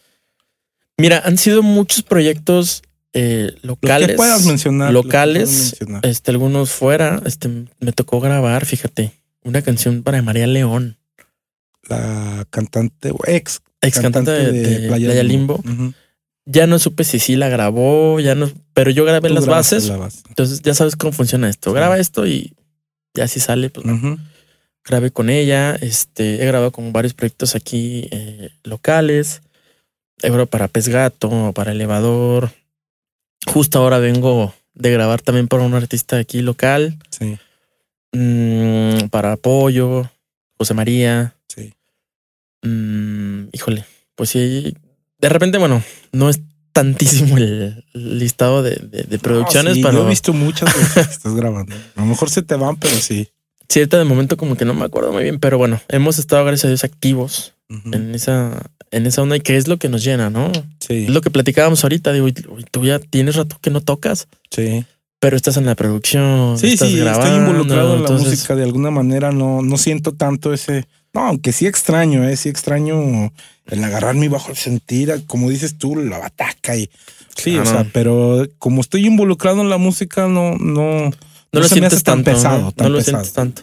Mira, han sido muchos proyectos eh, Los locales. que puedas mencionar. que locales, mencionar. este, algunos fuera. Este, me tocó grabar, fíjate, una canción para María León, La cantante, o ex ex cantante de, de Playa, Limbo. Ya no supe si sí la grabó, ya no, pero yo grabé Tú las bases. la base. Entonces ya sabes cómo funciona esto. Sí. Graba esto y ya si sale, pues grabé con ella. Este, he grabado con varios proyectos aquí eh, locales. He grabado para Pez Gato, para Elevador. Justo ahora vengo de grabar también para un artista aquí local. Sí, mm, para Apoyo, José María. sí. mm, híjole, pues sí. De repente, bueno, no es tantísimo el listado de, de- de producciones, sí, pero Yo he visto muchas que estás grabando. A lo mejor se te van, pero sí. cierta de momento como que no me acuerdo muy bien. Pero bueno, hemos estado, gracias a Dios, activos en esa, en esa onda y que es lo que nos llena, ¿no? Sí, Es lo que platicábamos ahorita. Digo, "Uy, tú ya tienes rato que no tocas, sí. Pero estás en la producción. Sí, estás sí, grabando, estoy involucrado en la entonces, música de alguna manera. No, no siento tanto ese. No, aunque sí extraño, eh, sí extraño el agarrar mi bajo, el sentir, como dices tú, la bataca y sí, o sea, pero como estoy involucrado en la música, no, no, No lo se me sientes hace tan tanto, pesado, ¿no? tan No lo pesado. sientes tanto.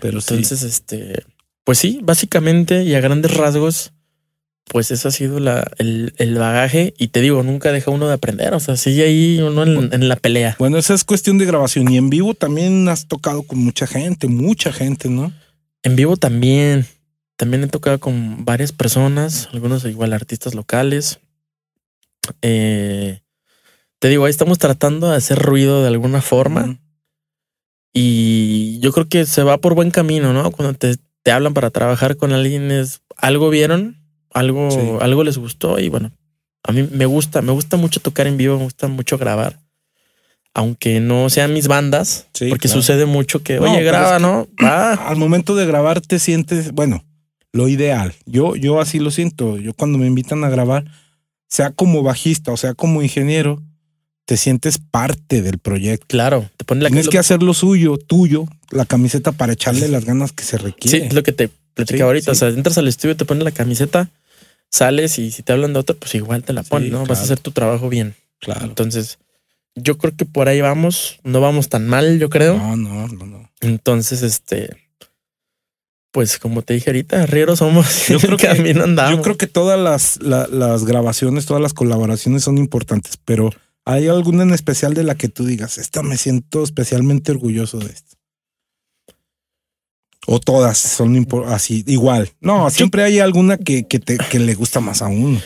pero sí. Entonces, este, pues sí, básicamente y a grandes rasgos, pues eso ha sido la, el, el bagaje. Y te digo, nunca deja uno de aprender. O sea, sigue ahí uno en, en la pelea. Bueno, esa es cuestión de grabación y en vivo también has tocado con mucha gente, mucha gente, ¿no? En vivo también. También he tocado con varias personas, algunos igual artistas locales. Eh, te digo, ahí estamos tratando de hacer ruido de alguna forma. Y yo creo que se va por buen camino, ¿no? Cuando te, te hablan para trabajar con alguien, es algo vieron, algo, Sí. algo les gustó. Y bueno, a mí me gusta, me gusta mucho tocar en vivo, me gusta mucho grabar. Aunque no sean mis bandas, Sí, porque claro. sucede mucho que, oye, graba, es que- ¿no? Va. Al momento de grabar te sientes, bueno, lo ideal. Yo, yo así lo siento. Yo cuando me invitan a grabar, sea como bajista o sea como ingeniero, te sientes parte del proyecto. Claro, te pone la Tienes lo- que hacer lo suyo, tuyo, la camiseta para echarle las ganas que se Sí, requiere. es lo que te platicaba Sí, ahorita. sí. O sea, entras al estudio, te pones la camiseta, sales y si te hablan de otra, pues igual te la Sí, pones, ¿no? Vas a hacer tu trabajo bien. Claro. Entonces, yo creo que por ahí vamos. No vamos tan mal, yo creo. No, no, no, no. Entonces, este, pues como te dije ahorita, rieros somos. Yo creo que- camino andamos. Yo creo que todas las, la- las grabaciones, todas las colaboraciones son importantes, pero ¿hay alguna en especial de la que tú digas, esta me siento especialmente orgulloso de esto? O todas son así, igual. No, siempre hay alguna que, que, te, que le gusta más a uno.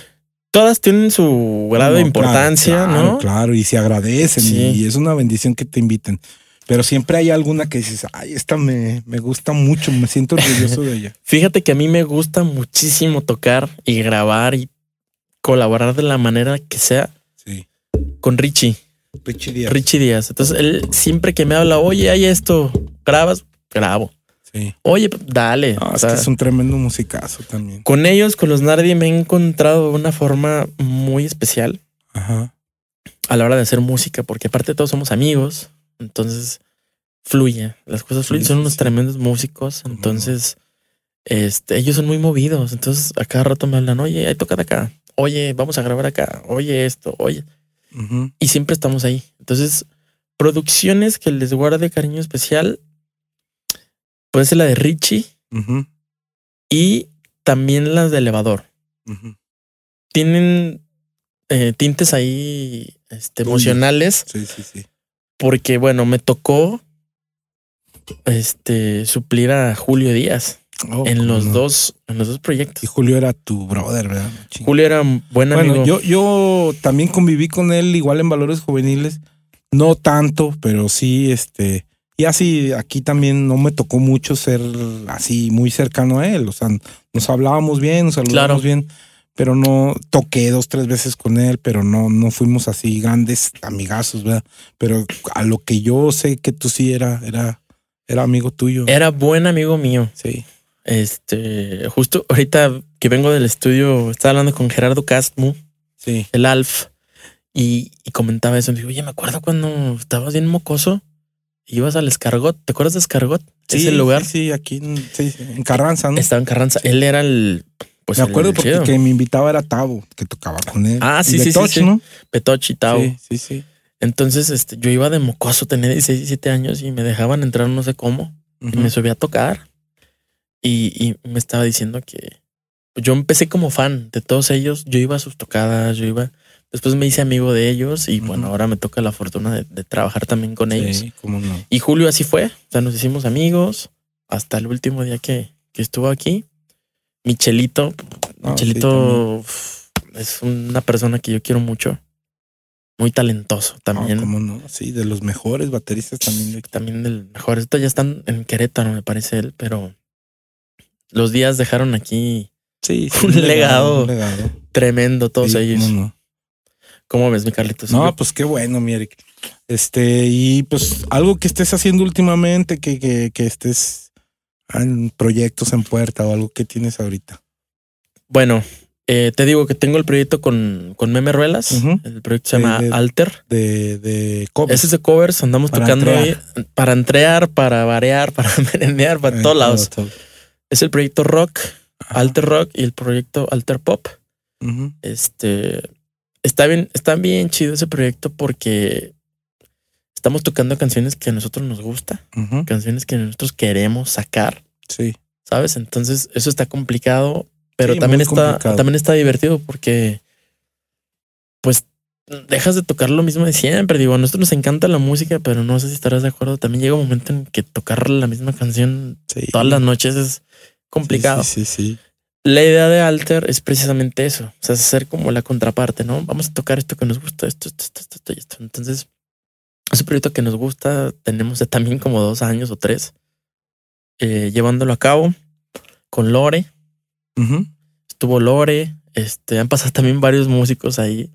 Todas tienen su grado No, de claro, importancia, claro, ¿no? Claro, y se agradecen Sí. y es una bendición que te inviten. Pero siempre hay alguna que dices, ay, esta me, me gusta mucho, me siento orgulloso de ella. Fíjate que a mí me gusta muchísimo tocar y grabar y colaborar de la manera que sea Sí. con Richie. Richie Díaz. Richie Díaz. Entonces, él siempre que me habla, oye, hay esto, grabas, grabo. Sí. Oye, dale. No, O es sea, que es un tremendo musicazo también. Con ellos, con los Nardi, me he encontrado una forma muy especial Ajá. a la hora de hacer música, porque aparte de todos somos amigos, entonces fluye, las cosas fluyen, Sí, son sí, unos tremendos músicos, entonces este, ellos son muy movidos, entonces a cada rato me hablan, oye, hay toca acá, oye, vamos a grabar acá, oye esto, oye, y siempre estamos ahí. Entonces, producciones que les guarde cariño especial, puede ser la de Richie y también las de Elevador. Tienen eh, tintes ahí este, emocionales Sí, sí, sí. porque, bueno, me tocó este, suplir a Julio Díaz Oh, en los no. dos, en los dos proyectos. Y Julio era tu brother, ¿verdad? Julio era un buen amigo. Bueno, yo, yo también conviví con él igual en valores juveniles. No tanto, pero sí, este. Y así, aquí también no me tocó mucho ser así muy cercano a él. O sea, nos hablábamos bien, nos saludábamos Claro. bien, pero no toqué dos, tres veces con él, pero no, no fuimos así grandes amigazos, ¿verdad? Pero a lo que yo sé que tú sí era, era, era amigo tuyo. Era buen amigo mío. Sí. Este, justo ahorita que vengo del estudio, estaba hablando con Gerardo Castmu, Sí. el Alf, y, y comentaba eso. Digo, oye, me acuerdo cuando estabas bien mocoso ibas al Escargot. ¿Te acuerdas de Escargot? Sí, Ese lugar. Sí, sí, aquí en, sí, sí, en Carranza, ¿no? Estaba en Carranza. Él era el. Pues Me el acuerdo porque chido. que me invitaba era Tavo, que tocaba con él. Ah, sí, Y sí, sí, Betoch, sí. ¿no? Petochi, Tao. Sí, sí, sí. Entonces, este, yo iba de mocoso, tenía 16, 17 años y me dejaban entrar no sé cómo. Y me subí a tocar. Y, y me estaba diciendo que yo empecé como fan de todos ellos. Yo iba a sus tocadas, yo iba. Después me hice amigo de ellos y bueno, ahora me toca la fortuna de, de trabajar también con ellos. Sí, cómo no. Y Julio así fue. O sea, nos hicimos amigos hasta el último día que, que estuvo aquí. Michelito. Ah, Michelito es una persona que yo quiero mucho. Muy talentoso Ah, también. cómo no. Sí, de los mejores bateristas también. de- también del mejor. Estos ya están en Querétaro, me parece él, pero los días dejaron aquí Sí, sí, Un legado. Un legado. tremendo todos Sí, ellos. no. ¿Cómo ves, mi Carlitos? No, pues qué bueno, mi Eric. Este, y pues algo que estés haciendo últimamente, que, que, que estés en proyectos en puerta o algo que tienes ahorita. Bueno, eh, te digo que tengo el proyecto con, con Meme Ruelas. El proyecto se llama de- Alter. De, de covers. Ese es de covers, andamos Para tocando entrear. ahí para entrear, para variar, para merendear, para Eh, todos lados. todo, todo. Es el proyecto Rock, Ajá. Alter Rock y el proyecto Alter Pop. Este está bien, está bien chido ese proyecto porque estamos tocando canciones que a nosotros nos gusta, canciones que nosotros queremos sacar, Sí. ¿sabes? Entonces, eso está complicado, pero Sí, también está complicado. también está divertido porque pues dejas de tocar lo mismo de siempre. Digo, a nosotros nos encanta la música, pero no sé si estarás de acuerdo. También llega un momento en que tocar la misma canción sí. todas las noches es complicado. Sí, sí, sí. La idea de Alter es precisamente eso, o sea, es hacer como la contraparte, ¿no? Vamos a tocar esto que nos gusta, esto, esto, esto, esto, esto y esto. Entonces, ese proyecto que nos gusta, tenemos ya también como dos años o tres eh, llevándolo a cabo con Lore. Estuvo Lore, este, han pasado también varios músicos ahí.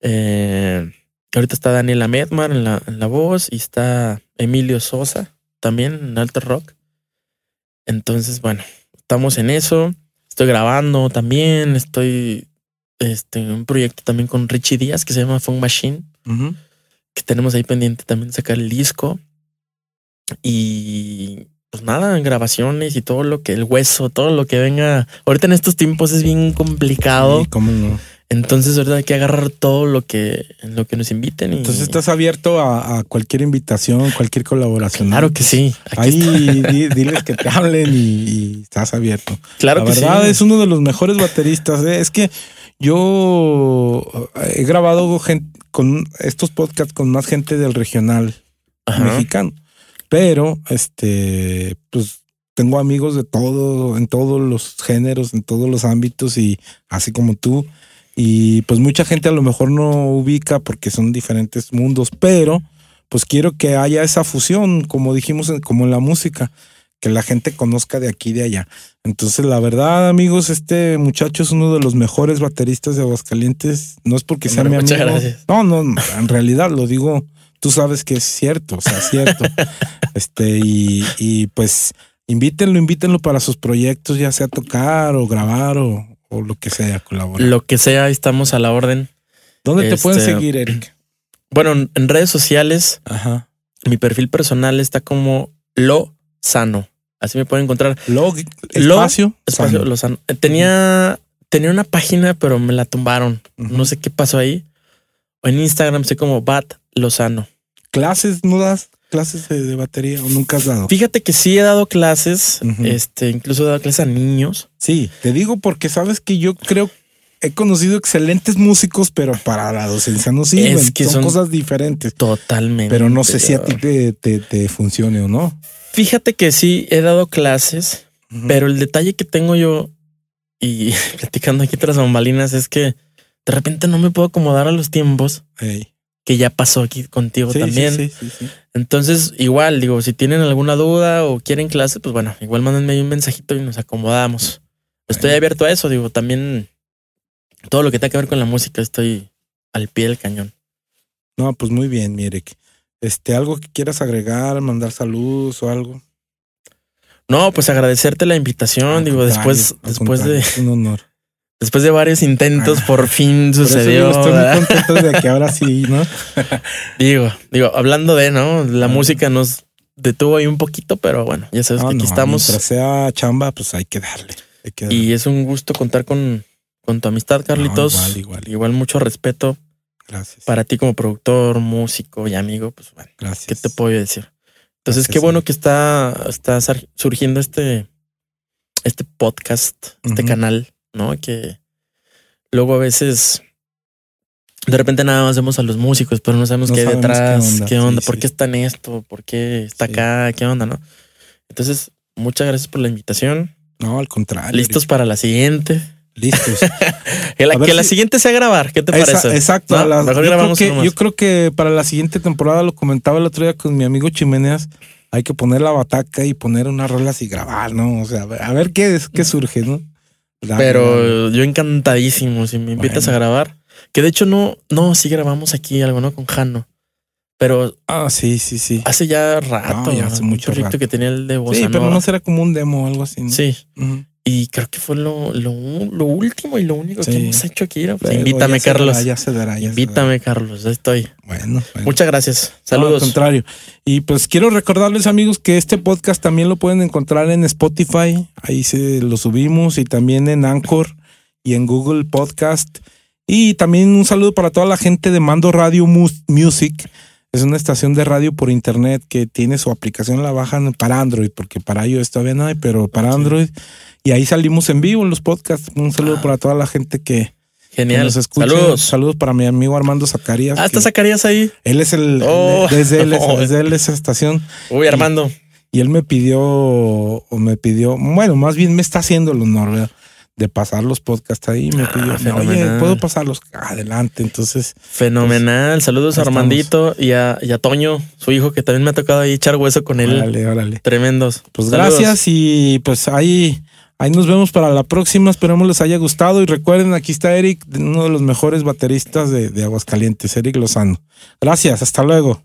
Eh, ahorita está Daniela Medmar en la, en la voz y está Emilio Sosa también en Alter Rock. Entonces, bueno, estamos en eso. Estoy grabando también. Estoy este, en un proyecto también con Richie Díaz que se llama Funk Machine, que tenemos ahí pendiente también sacar el disco. Y pues nada, grabaciones y todo lo que el hueso, todo lo que venga. Ahorita en estos tiempos es bien complicado. Sí, cómo no. Entonces ahorita hay que agarrar todo lo que, lo que nos inviten. Y, Entonces estás abierto a, a cualquier invitación, cualquier colaboración. Claro que sí. Aquí Ahí di- diles que te hablen y, y estás abierto. Claro La que verdad sí. es uno de los mejores bateristas. ¿eh? Es que yo he grabado gen- con estos podcasts con más gente del regional Ajá. mexicano, pero este, pues tengo amigos de todo, en todos los géneros, en todos los ámbitos y así como tú. Y pues mucha gente a lo mejor no ubica porque son diferentes mundos, pero pues quiero que haya esa fusión, como dijimos, como en la música, que la gente conozca de aquí y de allá. Entonces, la verdad, amigos, este muchacho es uno de los mejores bateristas de Aguascalientes. No es porque sea Hombre, mi muchas amigo. gracias. No, no, en realidad lo digo, tú sabes que es cierto, o sea, es cierto. este, y, y pues invítenlo, invítenlo para sus proyectos, ya sea tocar o grabar o, o lo que sea, colaborar. Lo que sea, estamos a la orden. ¿Dónde te este- pueden seguir, Eric? Bueno, en en redes sociales, Ajá. mi perfil personal está como Lo Sano. Así me pueden encontrar. Lo- espacio, Espacio sano. Lo Sano. Eh, Tenía, tenía una página, pero me la tumbaron. No sé qué pasó ahí. O en Instagram estoy como Bat Lozano. ¿Clases no das? ¿Clases de, de batería o nunca has dado? Fíjate que sí he dado clases, este, incluso he dado clases a niños. Sí, te digo porque sabes que yo creo he conocido excelentes músicos, pero para la docencia no sirven. Es que son, son- cosas diferentes. Totalmente. Pero no sé si a ti te, te, te funcione o no. Fíjate que sí he dado clases, Ujú. pero el detalle que tengo yo y platicando aquí tras bambalinas es que de repente no me puedo acomodar a los tiempos. Que ya pasó aquí contigo Sí, también. sí, sí. Entonces, igual, digo, si tienen alguna duda o quieren clase, pues bueno, igual mándenme un mensajito y nos acomodamos. Estoy abierto a eso, digo, también todo lo que tenga que ver con la música, estoy al pie del cañón. No, pues muy bien, mi Eric. Este, algo que quieras agregar, mandar saludos o algo. No, pues agradecerte la invitación, Al digo, después, después de, es un honor. Después de varios intentos, por fin Por eso sucedió. yo estoy muy contento de que ahora sí, ¿no? Digo, digo, hablando de, ¿no? La Ah. música nos detuvo ahí un poquito, pero bueno, ya sabes No, que aquí no, estamos. Mientras sea chamba, pues hay que darle. hay que darle. Y es un gusto contar con, con tu amistad, Carlitos. igual, igual. Igual mucho respeto Gracias. para ti como productor, músico y amigo. Pues bueno, Gracias. ¿qué te puedo decir? Entonces, Gracias, qué bueno que está, está surgiendo este, este podcast, este canal, ¿no? Que luego a veces de repente nada más vemos a los músicos, pero no sabemos No qué hay sabemos qué detrás, onda, qué onda, sí, por sí. qué está en esto, por qué está Sí. acá, qué onda, ¿no? Entonces, muchas gracias por la invitación. No, al contrario. Listos para la siguiente. Listos. Que la, siguiente sea grabar, ¿qué te Esa- parece? exacto. La- Mejor yo, creo grabamos que, yo creo que para la siguiente temporada, lo comentaba el otro día con mi amigo Chimeneas, hay que poner la bataca y poner unas rolas y grabar, ¿no? O sea, a ver, a ver qué, es- qué surge, ¿no? Pero yo encantadísimo si me invitas Bueno. a grabar. Que de hecho no, no, sí grabamos aquí algo, ¿no? Con Jano. Pero Ah, sí, sí, sí. hace ya rato. ya hace un mucho proyecto rato. que tenía el de Bossa Sí, pero Nova. no será como un demo o algo así. ¿no? Sí. Y creo que fue lo, lo, lo último y lo único Sí. que hemos hecho aquí. Pues Luego invítame, dará, Carlos. ya se dará, ya se invítame, Carlos. Estoy. Bueno, bueno. Muchas gracias. No, al Saludos. contrario. Y pues quiero recordarles, amigos, que este podcast también lo pueden encontrar en Spotify. Ahí se lo subimos y también en Anchor y en Google Podcast. Y también un saludo para toda la gente de Mando Radio Mus- Music. Es una estación de radio por internet que tiene su aplicación, la bajan para Android, porque para iOS todavía no hay, pero para. Android. Y ahí salimos en vivo en los podcasts. Un saludo Ah. para toda la gente que, que Genial. nos escucha. Saludos. Saludos para mi amigo Armando Zacarías. Ah, está Zacarías ahí. él es el, Oh. desde él, es- desde él esa estación. Uy, Armando. Y él me pidió, o me pidió, bueno, más bien me está haciendo el honor, ¿verdad? De pasar los podcasts ahí. Me Ah, pidió, oye. ¿puedo pasarlos? Adelante. Entonces, Fenomenal. Saludos a Pues, Armandito y a, y a Toño, su hijo, que también me ha tocado ahí echar hueso con él. órale, órale. Tremendos. Pues Saludos. gracias y pues ahí, ahí nos vemos para la próxima. Esperemos les haya gustado. Y recuerden, aquí está Eric, uno de los mejores bateristas de, de Aguascalientes, Eric Lozano. Gracias, hasta luego.